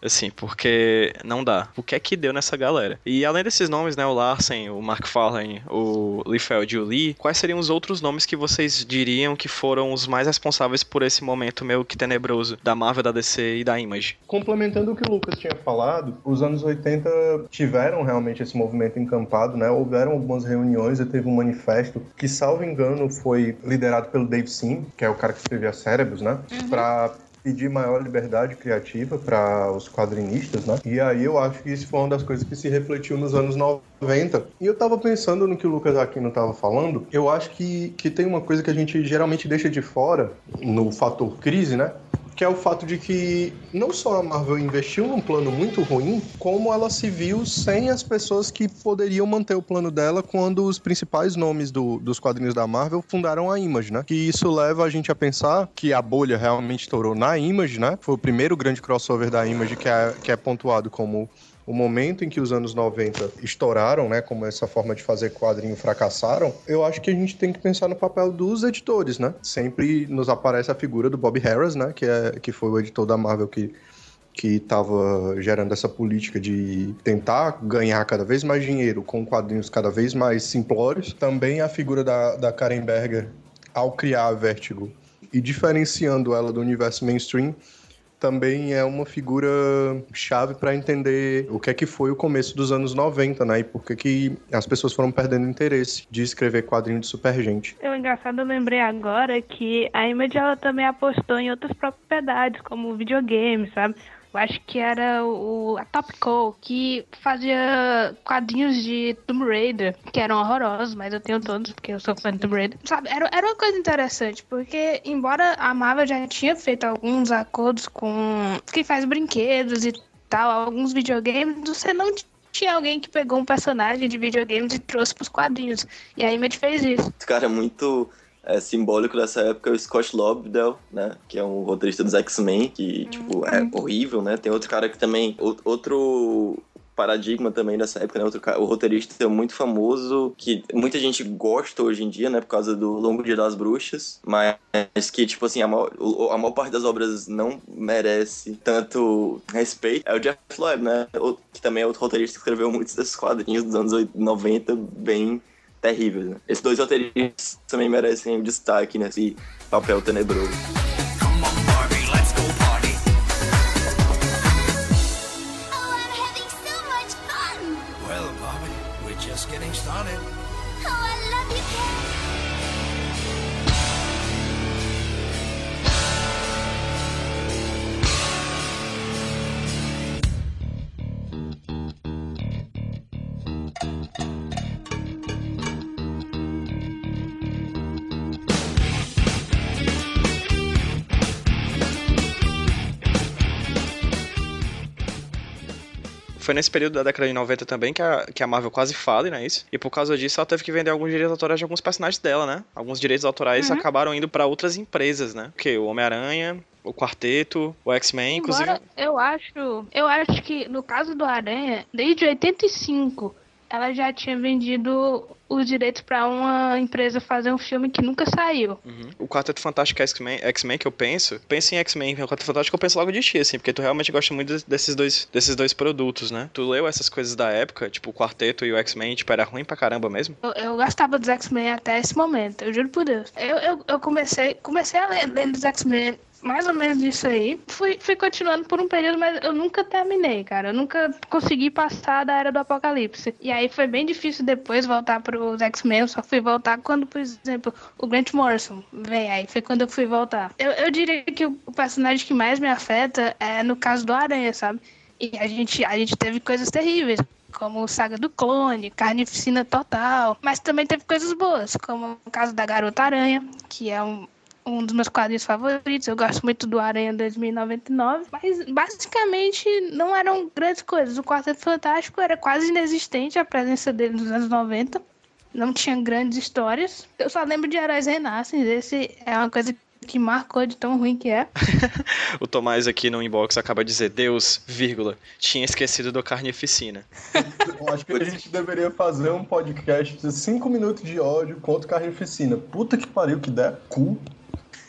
Assim, porque não dá. O que é que deu nessa galera? E além desses nomes, né, o Larsen, o Mark Farlane, o Liefeld e o Lee, quais seriam os outros nomes que vocês diriam que foram os mais responsáveis por esse momento meio que tenebroso da Marvel, da DC e da Image? Complementando o que o Lucas tinha falado, os anos 80 tiveram realmente esse movimento encampado, né? Houveram algumas reuniões e teve um manifesto que, salvo engano, foi liderado pelo Dave Sim, que é o cara que escrevia Cérebros, né? Uhum. Pra pedir maior liberdade criativa para os quadrinistas, né? E aí eu acho que isso foi uma das coisas que se refletiu nos anos 90. E eu tava pensando no que o Lucas Aquino tava falando, eu acho que, que tem uma coisa que a gente geralmente deixa de fora no fator crise, né? Que é o fato de que não só a Marvel investiu num plano muito ruim, como ela se viu sem as pessoas que poderiam manter o plano dela quando os principais nomes do, dos quadrinhos da Marvel fundaram a Image, né? Que isso leva a gente a pensar que a bolha realmente estourou na Image, né? Foi o primeiro grande crossover da Image que é, que é pontuado como o momento em que os anos 90 estouraram, né, como essa forma de fazer quadrinho fracassaram, eu acho que a gente tem que pensar no papel dos editores, né? Sempre nos aparece a figura do Bob Harris, né, que é que foi o editor da Marvel que que estava gerando essa política de tentar ganhar cada vez mais dinheiro com quadrinhos cada vez mais simplórios. Também a figura da, da Karen Berger, ao criar a Vertigo e diferenciando ela do universo mainstream, também é uma figura chave para entender o que é que foi o começo dos anos 90, né? E por que, que as pessoas foram perdendo interesse de escrever quadrinho de super gente. É engraçado, eu lembrei agora que a Image ela também apostou em outras propriedades, como videogame, sabe? Eu acho que era o, a Top Cow, que fazia quadrinhos de Tomb Raider, que eram horrorosos, mas eu tenho todos, porque eu sou fã de Tomb Raider. Sabe, era, era uma coisa interessante, porque embora a Marvel já tinha feito alguns acordos com quem faz brinquedos e tal, alguns videogames, você não tinha alguém que pegou um personagem de videogames e trouxe pros quadrinhos. E a Image fez isso. Cara é muito é, simbólico dessa época é o Scott Lobdell, né? Que é um roteirista dos X-Men, que, tipo, é uhum. horrível, né? Tem outro cara que também... Outro paradigma também dessa época, né? Outro, o roteirista é muito famoso, que muita gente gosta hoje em dia, né? Por causa do Longo Dia das Bruxas, mas que, tipo assim, a maior, a maior parte das obras não merece tanto respeito. É o Jeff Loeb, né? Que também é outro roteirista que escreveu muitos desses quadrinhos dos anos 90, bem terríveis. Né? Esses dois roteiristas também merecem destaque nesse papel tenebroso. Foi nesse período da década de 90 também que a, que a Marvel quase fale, né? Isso. E por causa disso, ela teve que vender alguns direitos autorais de alguns personagens dela, né? Alguns direitos autorais uhum. acabaram indo para outras empresas, né? Porque o Homem-Aranha, o Quarteto, o X-Men, inclusive. Eu acho, eu acho que no caso do Aranha, desde 85 ela já tinha vendido os direitos para uma empresa fazer um filme que nunca saiu. Uhum. O Quarteto Fantástico X-Men, X-Men que eu penso, penso em X-Men, o Quarteto Fantástico eu penso logo de ti, assim, porque tu realmente gosta muito desses dois, desses dois produtos, né? Tu leu essas coisas da época, tipo o Quarteto e o X-Men, tipo, era ruim pra caramba mesmo? Eu, eu gostava dos X-Men até esse momento, eu juro por Deus. Eu, eu, eu comecei, comecei a ler, ler dos X-Men mais ou menos isso aí. Fui, fui continuando por um período, mas eu nunca terminei, cara. Eu nunca consegui passar da era do apocalipse. E aí foi bem difícil depois voltar pros X-Men. Só fui voltar quando, por exemplo, o Grant Morrison vem aí. Foi quando eu fui voltar. Eu, eu diria que o personagem que mais me afeta é no caso do Aranha, sabe? E a gente, a gente teve coisas terríveis como Saga do Clone, Carnificina Total, mas também teve coisas boas, como o caso da Garota Aranha, que é um, um dos meus quadrinhos favoritos. Eu gosto muito do Aranha 2099, mas basicamente não eram grandes coisas. O Quarteto Fantástico era quase inexistente a presença dele nos anos 90. Não tinha grandes histórias. Eu só lembro de Heróis Renascem. Esse é uma coisa que marcou de tão ruim que é. o Tomás aqui no inbox acaba de dizer, Deus, vírgula, tinha esquecido do Carnificina. Eu acho que a gente deveria fazer um podcast de 5 minutos de ódio contra Carnificina. Puta que pariu, que der cu.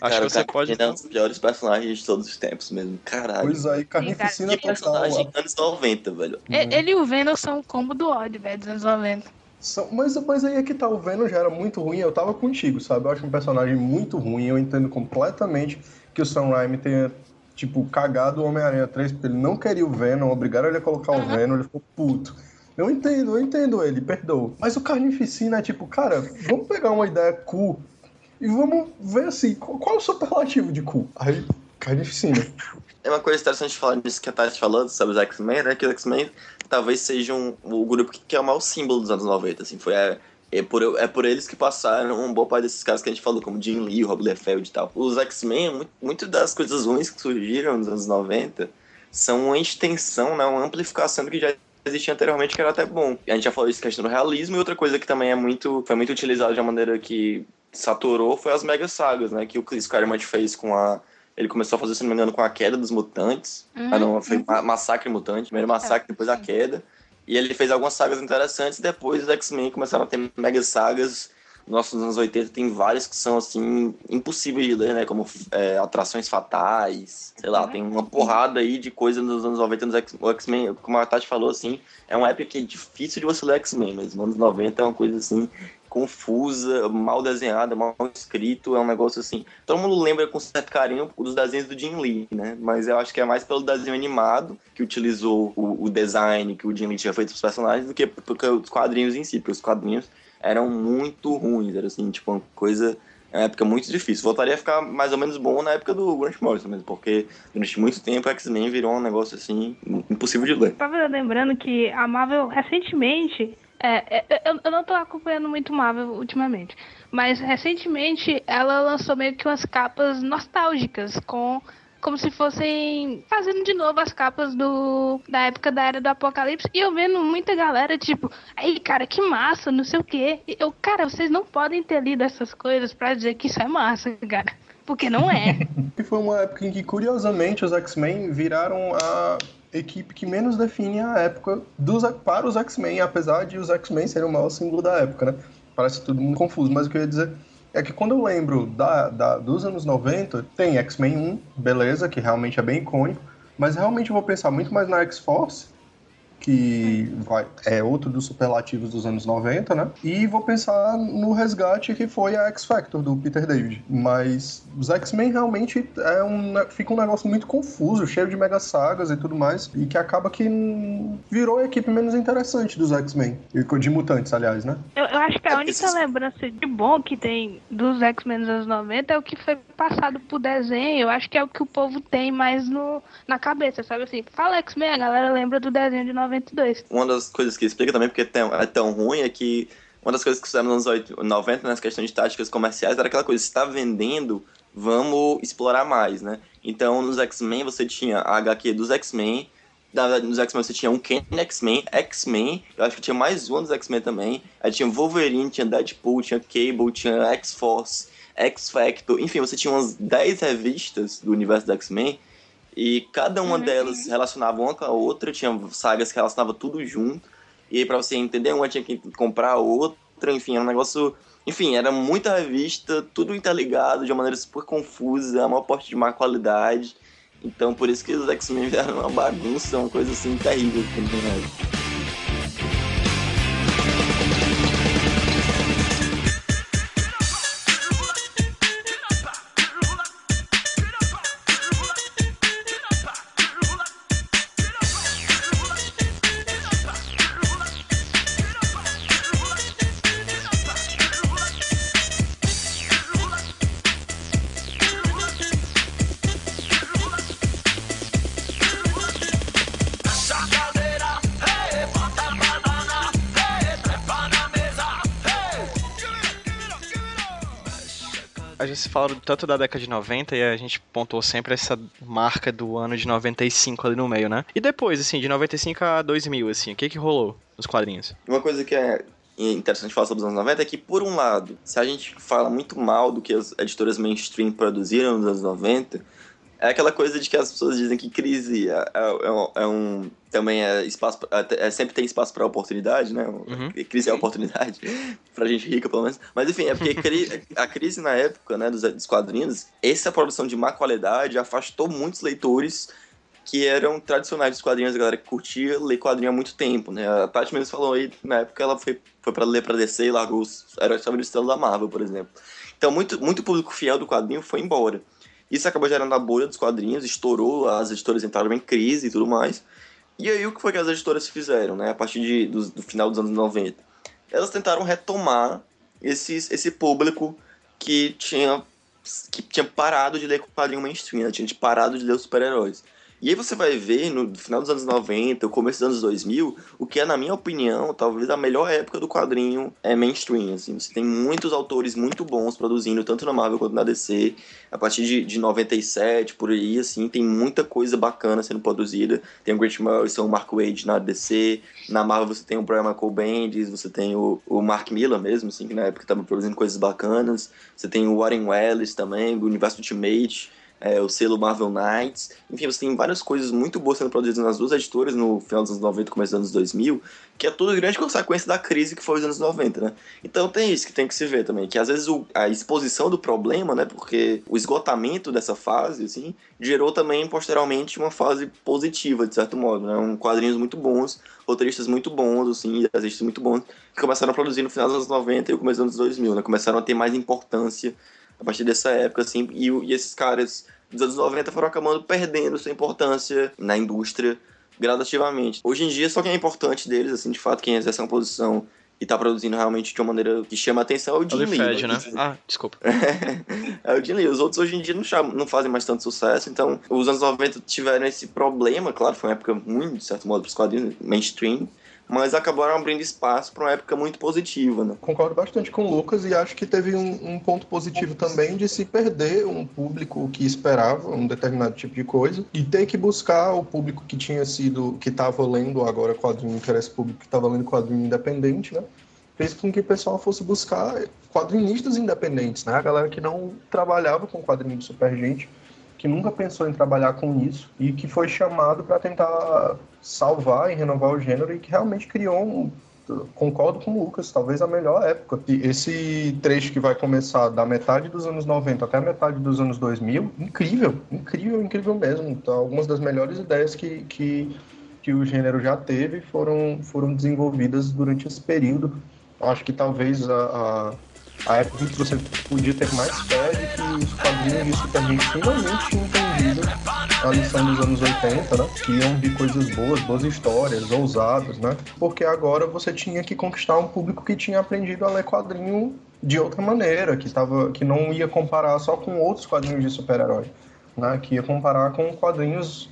Acho cara, que você pode. É um dos piores personagens de todos os tempos mesmo. Caralho. Pois aí, Carnificina que personagem anos 90, velho. Ele e o Venom são um combo do ódio, velho, dos anos 90. São, mas, mas aí é que tá, o Venom já era muito ruim, eu tava contigo, sabe? Eu acho um personagem muito ruim, eu entendo completamente que o Sam Raimi tenha, tipo, cagado o Homem-Aranha 3, porque ele não queria o Venom, obrigaram ele a colocar uhum. o Venom, ele ficou puto. Eu entendo, eu entendo ele, perdoa. Mas o Carnificina é tipo, cara, vamos pegar uma ideia cool e vamos ver assim, qual, é o superlativo de cu? Aí, carnificina. É uma coisa interessante falar nisso que a Tati falando sobre os X-Men, né? Que os X-Men talvez sejam o grupo que é o maior símbolo dos anos 90, assim. Foi é, é, por, é por eles que passaram um bom parte desses caras que a gente falou, como Jim Lee, Rob Liefeld e tal. Os X-Men, muito, muito das coisas ruins que surgiram nos anos 90 são uma extensão, né? Uma amplificação do que já existia anteriormente que era até bom. A gente já falou isso questão do realismo e outra coisa que também é muito foi muito utilizada de uma maneira que saturou foi as mega sagas, né? Que o Chris Claremont fez com a. Ele começou a fazer, se não me engano, com a queda dos mutantes. Uhum. Ah, não, foi uhum. Massacre Mutante. Primeiro Massacre, depois a queda. E ele fez algumas sagas interessantes. Depois os X-Men começaram a ter mega sagas. Nos anos 80 tem várias que são, assim, impossíveis de ler, né? Como é, Atrações Fatais. Sei lá, uhum. tem uma porrada aí de coisa nos anos 90 nos X-Men. Como a Tati falou, assim, é uma época que é difícil de você ler X-Men, mas nos anos 90 é uma coisa, assim, confusa, mal desenhada, mal escrito, é um negócio assim. Todo mundo lembra com certo carinho dos desenhos do Jim Lee, né? Mas eu acho que é mais pelo desenho animado que utilizou o, o design que o Jim Lee tinha feito os personagens do que porque os quadrinhos em si, porque os quadrinhos eram muito ruins, era assim, tipo uma coisa é uma época muito difícil. Voltaria a ficar mais ou menos bom na época do Grant Morrison mesmo, porque durante muito tempo X-Men virou um negócio assim impossível de ler. Tava lembrando que a Marvel recentemente é, é, eu, eu não tô acompanhando muito Marvel ultimamente. Mas recentemente ela lançou meio que umas capas nostálgicas com como se fossem fazendo de novo as capas do da época da era do apocalipse e eu vendo muita galera tipo, aí cara, que massa, não sei o quê. E eu, cara, vocês não podem ter lido essas coisas para dizer que isso é massa, cara. Porque não é. e foi uma época em que, curiosamente, os X-Men viraram a equipe que menos define a época dos, para os X-Men, apesar de os X-Men serem o maior símbolo da época, né? Parece tudo muito confuso, mas o que eu ia dizer é que quando eu lembro da, da dos anos 90, tem X-Men 1, beleza, que realmente é bem icônico, mas realmente eu vou pensar muito mais na X-Force que vai, é outro dos superlativos dos anos 90, né? E vou pensar no resgate que foi a X Factor do Peter David. Mas os X-Men realmente é um, fica um negócio muito confuso, cheio de mega sagas e tudo mais, e que acaba que virou a equipe menos interessante dos X-Men. De mutantes, aliás, né? Eu, eu acho que a única lembrança de bom que tem dos X-Men dos anos 90 é o que foi passado pro desenho. Eu acho que é o que o povo tem mais no, na cabeça, sabe assim? Fala X-Men, a galera lembra do desenho de 90 92. Uma das coisas que explica também porque é tão, é tão ruim é que uma das coisas que fizemos nos anos 90, nas questões de táticas comerciais, era aquela coisa, está vendendo, vamos explorar mais, né? Então, nos X-Men, você tinha a HQ dos X-Men, Na verdade, nos X-Men você tinha um Ken X-Men, X-Men, eu acho que tinha mais um dos X-Men também. Aí tinha Wolverine, tinha Deadpool, tinha Cable, tinha X-Force, X-Factor. Enfim, você tinha umas 10 revistas do universo do X-Men. E cada uma Uhum. delas relacionava uma com a outra, tinha sagas que relacionavam tudo junto. E aí, pra você entender uma, tinha que comprar a outra, enfim, era um negócio. Enfim, era muita revista, tudo interligado de uma maneira super confusa, a maior parte de má qualidade. Então, por isso que os X-Men vieram uma bagunça, uma coisa assim terrível. A gente fala tanto da década de 90 e a gente pontuou sempre essa marca do ano de 95 ali no meio, né? E depois, assim, de 95 a 2000, assim, o que que rolou nos quadrinhos? Uma coisa que é interessante falar sobre os anos 90 é que, por um lado, se a gente fala muito mal do que as editoras mainstream produziram nos anos 90, é aquela coisa de que as pessoas dizem que crise é, é- é um- é um. Também é espaço. pra- É, sempre tem espaço para oportunidade, né? Uhum. Crise é oportunidade. pra gente rica, pelo menos. Mas enfim, é porque a crise na época, né, dos, dos quadrinhos, essa produção de má qualidade afastou muitos leitores que eram tradicionais dos quadrinhos, a galera que curtia ler quadrinho há muito tempo, né? A Tati mesmo falou aí, na época ela foi, foi pra ler pra DC e largou os heróis estrela da Marvel, por exemplo. Então, muito, muito público fiel do quadrinho foi embora. Isso acabou gerando a bolha dos quadrinhos, estourou, as editoras entraram em crise e tudo mais. E aí, o que foi que as editoras fizeram, né? A partir de, do, do final dos anos 90? Elas tentaram retomar esses, esse público que tinha, que tinha parado de ler quadrinho mainstream, né? tinha parado de ler os super-heróis. E aí você vai ver no final dos anos 90, o começo dos anos 2000, o que é, na minha opinião, talvez a melhor época do quadrinho é mainstream. Assim. Você tem muitos autores muito bons produzindo, tanto na Marvel quanto na DC. A partir de, de 97, por aí, assim, tem muita coisa bacana sendo produzida. Tem o Grant Morrison, o Mark Wade na DC. Na Marvel você tem o Brian Michael Bendis, você tem o, o Mark Miller mesmo, assim, que na época estava produzindo coisas bacanas. Você tem o Warren Ellis também, do Universo Ultimate é, o selo Marvel Knights. Enfim, você tem várias coisas muito boas sendo produzidas nas duas editoras no final dos anos 90 e começo dos anos 2000, que é tudo grande consequência da crise que foi os anos 90, né? Então tem isso que tem que se ver também, que às vezes o, a exposição do problema, né, porque o esgotamento dessa fase, assim, gerou também posteriormente uma fase positiva, de certo modo, né? Um quadrinhos muito bons, roteiristas muito bons, assim, desenhistas muito bons, que começaram a produzir no final dos anos 90 e começo dos anos 2000, né? Começaram a ter mais importância a partir dessa época, assim, e, e esses caras dos anos 90 foram acabando perdendo sua importância na indústria gradativamente. Hoje em dia, só quem é importante deles, assim, de fato, quem exerce uma posição e tá produzindo realmente de uma maneira que chama atenção é o Jim Lee. Fed, né? Que- Ah, desculpa. é o Jim Lee. Os outros hoje em dia não, chamam, não fazem mais tanto sucesso, então os anos 90 tiveram esse problema, claro, foi uma época ruim, de certo modo, para os quadrinhos mainstream, mas acabaram abrindo espaço para uma época muito positiva, né? Concordo bastante com o Lucas e acho que teve um, um ponto positivo também de se perder um público que esperava um determinado tipo de coisa e ter que buscar o público que tinha sido, que estava lendo agora quadrinho, que era esse público que estava lendo quadrinho independente, né? Fez com que o pessoal fosse buscar quadrinistas independentes, né? A galera que não trabalhava com quadrinho de super gente, que nunca pensou em trabalhar com isso e que foi chamado para tentar salvar e renovar o gênero e que realmente criou um, concordo com o Lucas, talvez a melhor época. E esse trecho que vai começar da metade dos anos 90 até a metade dos anos 2000, incrível, incrível, incrível mesmo. Então, algumas das melhores ideias que, que, que o gênero já teve foram, foram desenvolvidas durante esse período. Acho que talvez a, a, a época que você podia ter mais fé de que os quadrinhos de Superman finalmente tinham entendido a lição dos anos 80, né? Que iam vir coisas boas, boas histórias, ousadas, né? Porque agora você tinha que conquistar um público que tinha aprendido a ler quadrinho de outra maneira, que, tava, que não ia comparar só com outros quadrinhos de super-herói, né? Que ia comparar com quadrinhos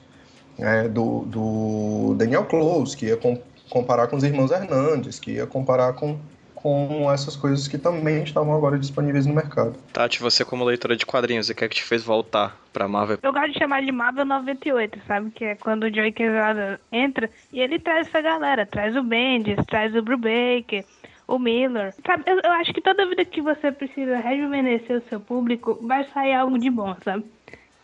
é, do, do Daniel Close, que ia com, comparar com os Irmãos Hernandes, que ia comparar com, com essas coisas que também estavam agora disponíveis no mercado. Tati, você como leitora de quadrinhos, o que é que te fez voltar pra Marvel? Eu gosto de chamar de Marvel 98, sabe? Que é quando o Joey Quesada entra e ele traz essa galera, traz o Bendis, traz o Brubaker, o Miller. Sabe, eu, eu acho que toda vida que você precisa rejuvenescer o seu público, vai sair algo de bom, sabe?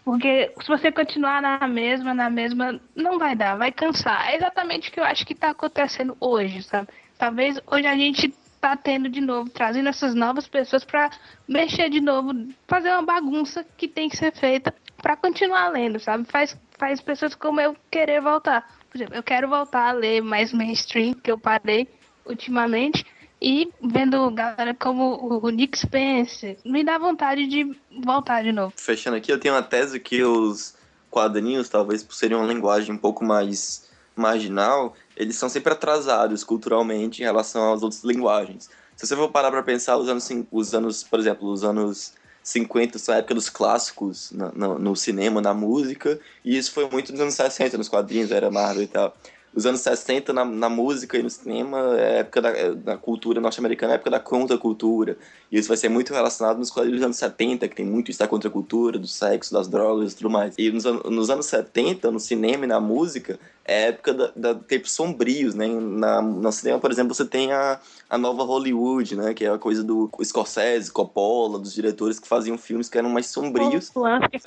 Porque se você continuar na mesma, na mesma, não vai dar, vai cansar. É exatamente o que eu acho que tá acontecendo hoje, sabe? Talvez hoje a gente tá tendo de novo, trazendo essas novas pessoas para mexer de novo, fazer uma bagunça que tem que ser feita para continuar lendo, sabe? Faz, faz pessoas como eu querer voltar. Por exemplo, eu quero voltar a ler mais mainstream, que eu parei ultimamente, e vendo galera como o Nick Spencer, me dá vontade de voltar de novo. Fechando aqui, eu tenho uma tese que os quadrinhos, talvez por serem uma linguagem um pouco mais marginal, eles são sempre atrasados culturalmente em relação às outras linguagens. Se você for parar para pensar, os anos, os anos, por exemplo, os anos 50 são a época dos clássicos no, no, no cinema, na música, e isso foi muito nos anos 60, nos quadrinhos, era Marvel e tal os anos 60 na, na música e no cinema, é época da, da cultura norte-americana, é época da contracultura. E isso vai ser muito relacionado nos quadrinhos dos anos 70, que tem muito isso da contracultura, do sexo, das drogas e tudo mais. E nos, nos anos 70, no cinema e na música, é época da, da tempos sombrios, né? Na, no cinema, por exemplo, você tem a, a nova Hollywood, né? Que é a coisa do Scorsese, Coppola, dos diretores que faziam filmes que eram mais sombrios.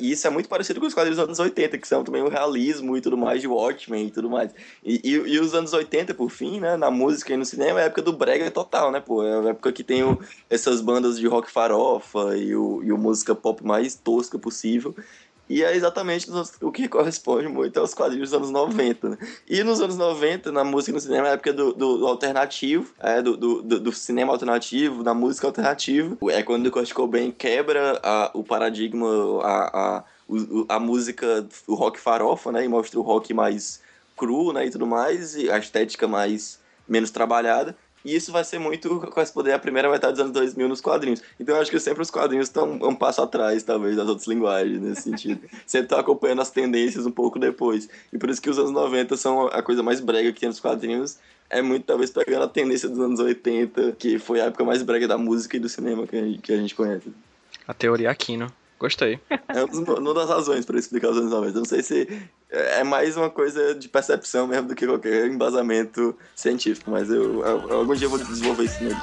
E isso é muito parecido com os quadrinhos dos anos 80, que são também o realismo e tudo mais, de Watchmen e tudo mais. E, e, e, os anos 80, por fim, né? Na música e no cinema, é a época do brega total, né, pô? É a época que tem o, essas bandas de rock farofa e o, e o música pop mais tosca possível. E é exatamente o que corresponde muito aos quadrinhos dos anos 90. Né? E nos anos 90, na música e no cinema, é a época do, do, do alternativo, é, do, do, do, cinema alternativo, da música alternativa. É quando o Kurt Cobain quebra a, o paradigma, a, a, a música, o rock farofa, né? E mostra o rock mais cru, né? E tudo mais, e a estética mais menos trabalhada. E isso vai ser muito poder a primeira metade dos anos 2000 nos quadrinhos. Então eu acho que sempre os quadrinhos estão um passo atrás, talvez, das outras linguagens, nesse sentido. sempre estão acompanhando as tendências um pouco depois. E por isso que os anos 90 são a coisa mais brega que tem nos quadrinhos. É muito, talvez, pegando a tendência dos anos 80, que foi a época mais brega da música e do cinema que a gente, que a gente conhece. A teoria Aquino. Gostei. É uma das razões para explicar os anos 90. Eu não sei se é mais uma coisa de percepção mesmo do que qualquer embasamento científico, mas eu, eu algum dia eu vou desenvolver isso mesmo.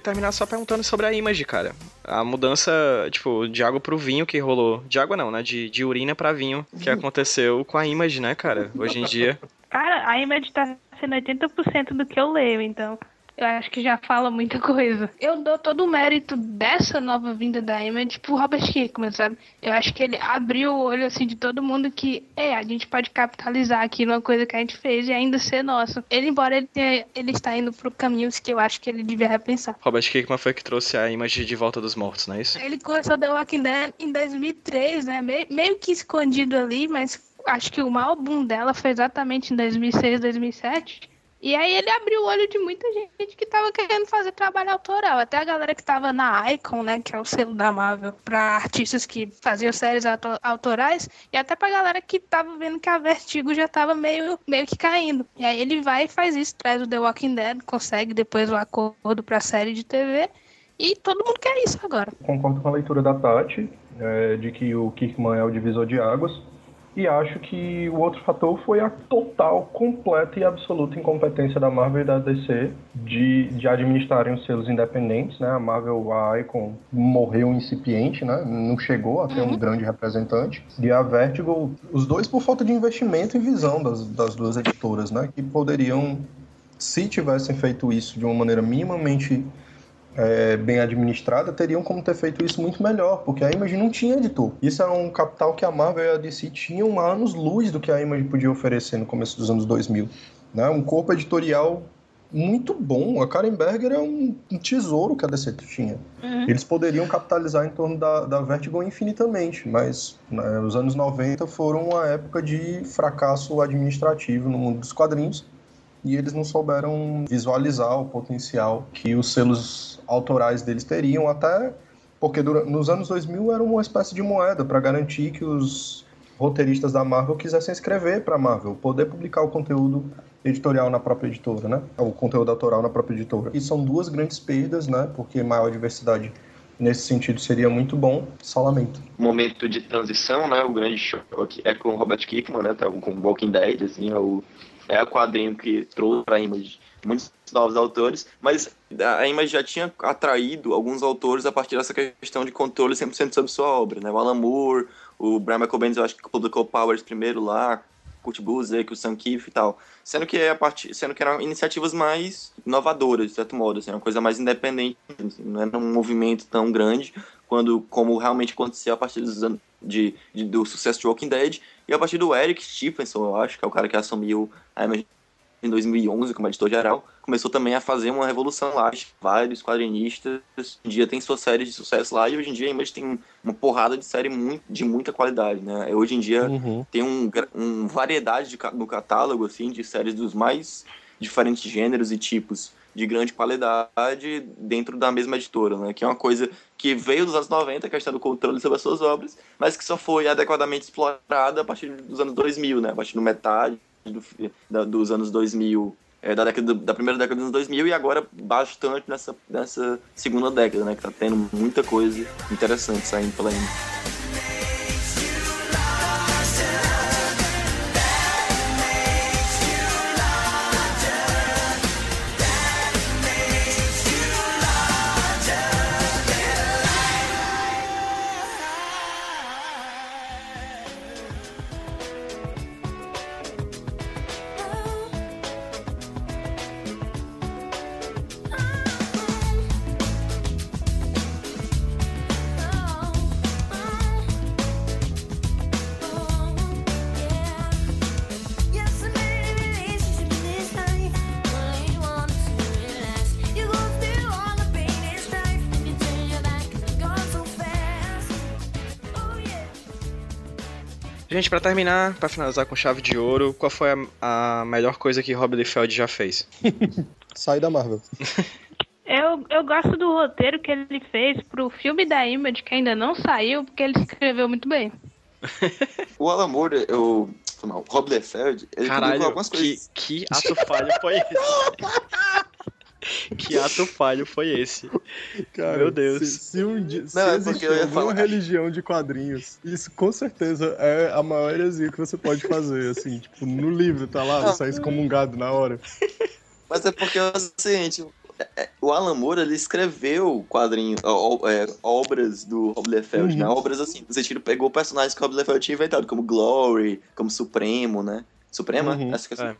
Terminar só perguntando sobre a Image, cara. A mudança, tipo, de água pro vinho que rolou. De água não, né? De, de urina pra vinho que aconteceu com a Image, né, cara? Hoje em dia. Cara, a Image tá sendo 80% do que eu leio, então. Eu acho que já fala muita coisa. Eu dou todo o mérito dessa nova vinda da Image pro Robert Kirkman, sabe? Eu acho que ele abriu o olho, assim, de todo mundo que, é, a gente pode capitalizar aqui numa coisa que a gente fez e ainda ser nosso. Ele, embora ele tenha, ele está indo pro caminhos que eu acho que ele devia repensar. Robert Kirkman foi que trouxe a Image de Volta dos Mortos, não é isso? Ele começou The Walking Dead em 2003, né? Meio, meio que escondido ali, mas acho que o maior boom dela foi exatamente em 2006, 2007 e aí ele abriu o olho de muita gente que tava querendo fazer trabalho autoral. Até a galera que tava na Icon, né, que é o selo da Marvel, para artistas que faziam séries autorais, e até pra galera que tava vendo que a Vertigo já tava meio, meio que caindo. E aí ele vai e faz isso, traz o The Walking Dead, consegue depois o acordo pra série de TV, e todo mundo quer isso agora. Concordo com a leitura da Tati, é, de que o Kirkman é o divisor de águas. E acho que o outro fator foi a total, completa e absoluta incompetência da Marvel e da DC de, de administrarem os selos independentes, né? A Marvel, a Icon, morreu incipiente, né? Não chegou a ter um uhum. grande representante. E a Vertigo, os dois por falta de investimento e visão das, das duas editoras, né? Que poderiam, se tivessem feito isso de uma maneira minimamente é, bem administrada, teriam como ter feito isso muito melhor, porque a Image não tinha editor. Isso é um capital que a Marvel e a DC tinham anos-luz do que a Image podia oferecer no começo dos anos 2000. Né? Um corpo editorial muito bom. A Karen Berger é um, um tesouro que a DC tinha. Uhum. Eles poderiam capitalizar em torno da, da Vertigo infinitamente, mas né, os anos 90 foram uma época de fracasso administrativo no mundo dos quadrinhos e eles não souberam visualizar o potencial que os selos autorais deles teriam, até porque durante, nos anos 2000 era uma espécie de moeda para garantir que os roteiristas da Marvel quisessem escrever para a Marvel, poder publicar o conteúdo editorial na própria editora, né? O conteúdo autoral na própria editora. E são duas grandes perdas, né? Porque maior diversidade nesse sentido seria muito bom. Só lamento. Momento de transição, né? O grande choque é com o Robert Kirkman, né? Tá com Walking Dead, assim, é o, é o quadrinho que trouxe para a Image muitos novos autores, mas a Image já tinha atraído alguns autores a partir dessa questão de controle 100% sobre sua obra, né? O Alan Moore, o Brian Michael Bendis, eu acho que publicou Powers primeiro lá, Kurt Busiek, o Sam Keefe e tal. Sendo que, é a part... Sendo que eram iniciativas mais inovadoras, de certo modo, assim, uma coisa mais independente, assim, não era um movimento tão grande quando, como realmente aconteceu a partir dos anos de, de, do sucesso de Walking Dead e a partir do Eric Stephenson, eu acho, que é o cara que assumiu a Image em 2011 como editor geral, começou também a fazer uma revolução lá. Vários quadrinistas hoje em dia tem suas séries de sucesso lá e hoje em dia a Image tem uma porrada de série muito, de muita qualidade, né? Hoje em dia uhum. tem um, um variedade de, no catálogo assim de séries dos mais diferentes gêneros e tipos de grande qualidade dentro da mesma editora, né? Que é uma coisa que veio dos anos 90, a questão do controle sobre as suas obras, mas que só foi adequadamente explorada a partir dos anos 2000, né? A partir do metade do, da, dos anos 2000, é, da, década, da primeira década dos anos 2000 e agora bastante nessa, nessa segunda década, né? Que tá tendo muita coisa interessante saindo pela aí. Gente, para terminar, para finalizar com chave de ouro, qual foi a, a melhor coisa que Rob Liefeld já fez? Sai da Marvel. Eu, eu gosto do roteiro que ele fez pro filme da Image, que ainda não saiu, porque ele escreveu muito bem. o Alan Moore, o, o Rob Liefeld, ele Caralho, algumas coisas... Que, que ato falho foi esse? que ato falho foi esse? Cara, Meu Deus. Se, se um dia se não, existe é alguma falar... religião de quadrinhos, isso com certeza é a maior heresia que você pode fazer, assim, tipo, no livro tá lá, você sai excomungado na hora. Mas é porque é o seguinte, é, o Alan Moore, ele escreveu quadrinhos, é, obras do Rob Liefeld, né? uhum. né? Obras assim, no sentido, pegou personagens que o Rob Liefeld tinha inventado, como Glory, como Supremo, né? Suprema? Uhum. Que é.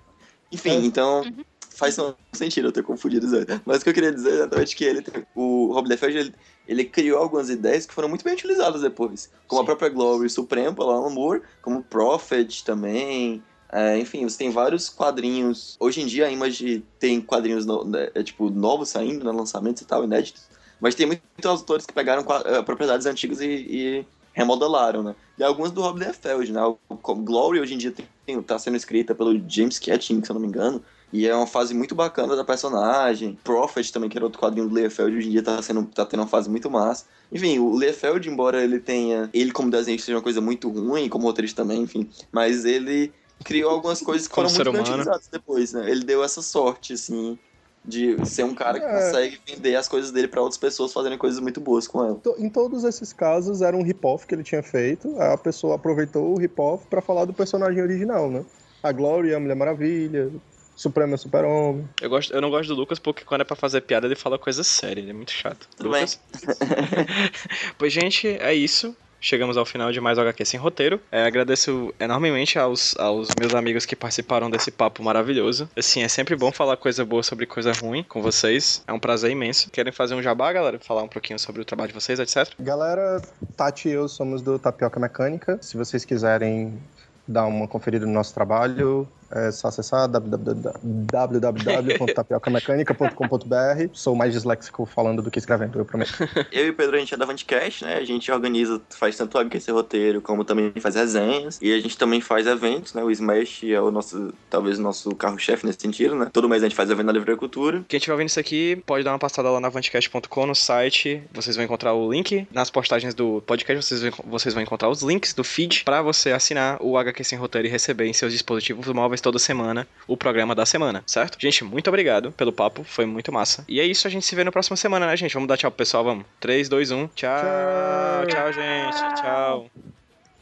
Enfim, é. então... Uhum faz sentido eu ter confundido isso. Mas o que eu queria dizer é exatamente que ele, o Rob Liefeld, ele, ele criou algumas ideias que foram muito bem utilizadas depois. Como Sim. a própria Glory Supremo, pelo Alan Moore, como Prophet também. É, enfim, você tem vários quadrinhos. Hoje em dia a Image tem quadrinhos no, né, é, tipo, novos saindo, né, lançamentos e tal, inéditos. Mas tem muitos autores que pegaram uh, propriedades antigas e, e, remodelaram, né? E algumas do Rob Liefeld, né? O Glory hoje em dia tem, tá sendo escrita pelo James Ketching, se eu não me engano. E é uma fase muito bacana da personagem. Prophet também, que era outro quadrinho do Liefeld, hoje em dia tá, sendo, tá tendo uma fase muito massa. Enfim, o Liefeld, embora ele tenha... Ele como desenho seja uma coisa muito ruim, como roteirista também, enfim. Mas ele criou algumas coisas que foram muito bem utilizadas depois, né? Ele deu essa sorte, assim, de ser um cara que é. consegue vender as coisas dele para outras pessoas fazerem coisas muito boas com ela. Em todos esses casos era um rip-off que ele tinha feito, a pessoa aproveitou o rip-off para falar do personagem original, né? A Glória, a Mulher Maravilha, Supremo é super-homem. Eu, gosto, eu não gosto do Lucas porque quando é pra fazer piada ele fala coisa séria, ele é muito chato. Tudo Lucas? bem. pois, gente, é isso. chegamos ao final de mais um HQ Sem Roteiro. É, agradeço enormemente aos, aos meus amigos que participaram desse papo maravilhoso. Assim, é sempre bom falar coisa boa sobre coisa ruim com vocês. É um prazer imenso. Querem fazer um jabá, galera? Falar um pouquinho sobre o trabalho de vocês, etc? Galera, Tati e eu somos do Tapioca Mecânica. Se vocês quiserem dar uma conferida no nosso trabalho, é só acessar www.tapiocamecanica.com.br. Sou mais disléxico falando do que escrevendo, eu prometo. Eu e o Pedro, a gente é da Avantcast, né? A gente organiza, faz tanto o HQC Roteiro, como também faz resenhas. E a gente também faz eventos, né? O Smash é o nosso, talvez o nosso carro-chefe nesse sentido, né? Todo mês a gente faz evento na Livre Cultura. Quem estiver ouvindo isso aqui, pode dar uma passada lá na avantcast.com, no site. Vocês vão encontrar o link. Nas postagens do podcast, vocês vão, vocês vão encontrar os links do feed para você assinar o HQ Sem Roteiro e receber em seus dispositivos móveis toda semana o programa da semana, certo? Gente, muito obrigado pelo papo, foi muito massa. E é isso, a gente se vê na próxima semana, né, gente? Vamos dar tchau pro pessoal, vamos. 3, 2, 1. Tchau. Tchau, tchau gente. Tchau.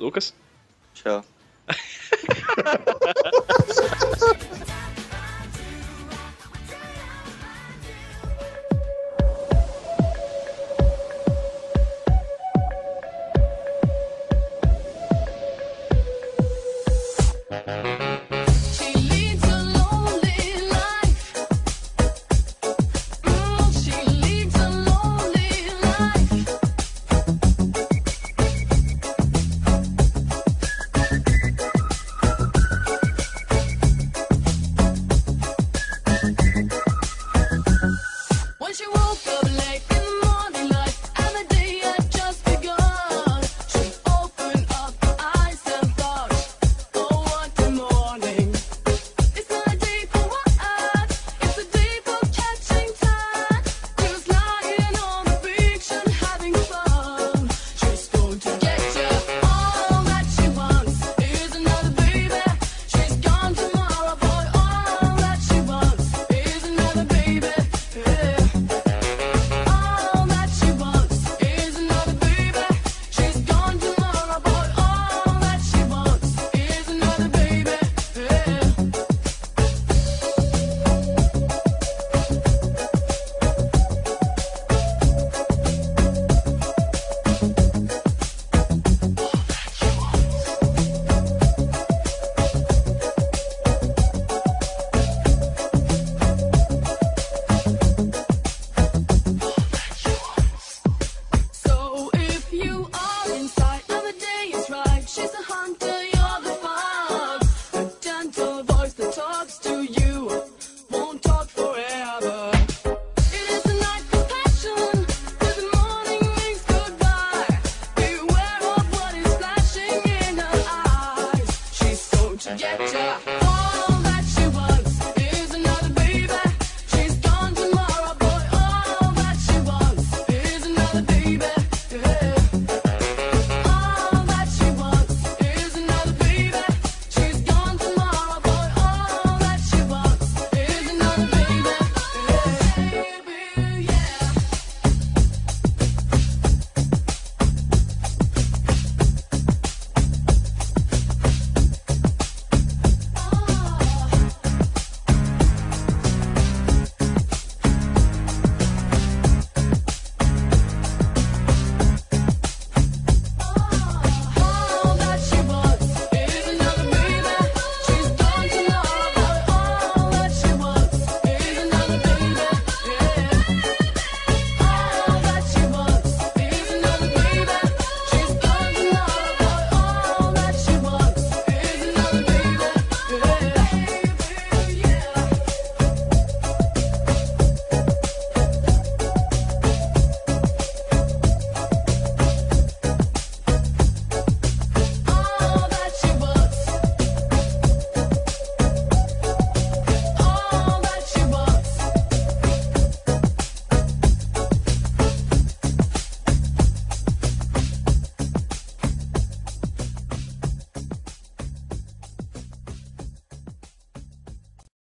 Lucas? Tchau. hunter.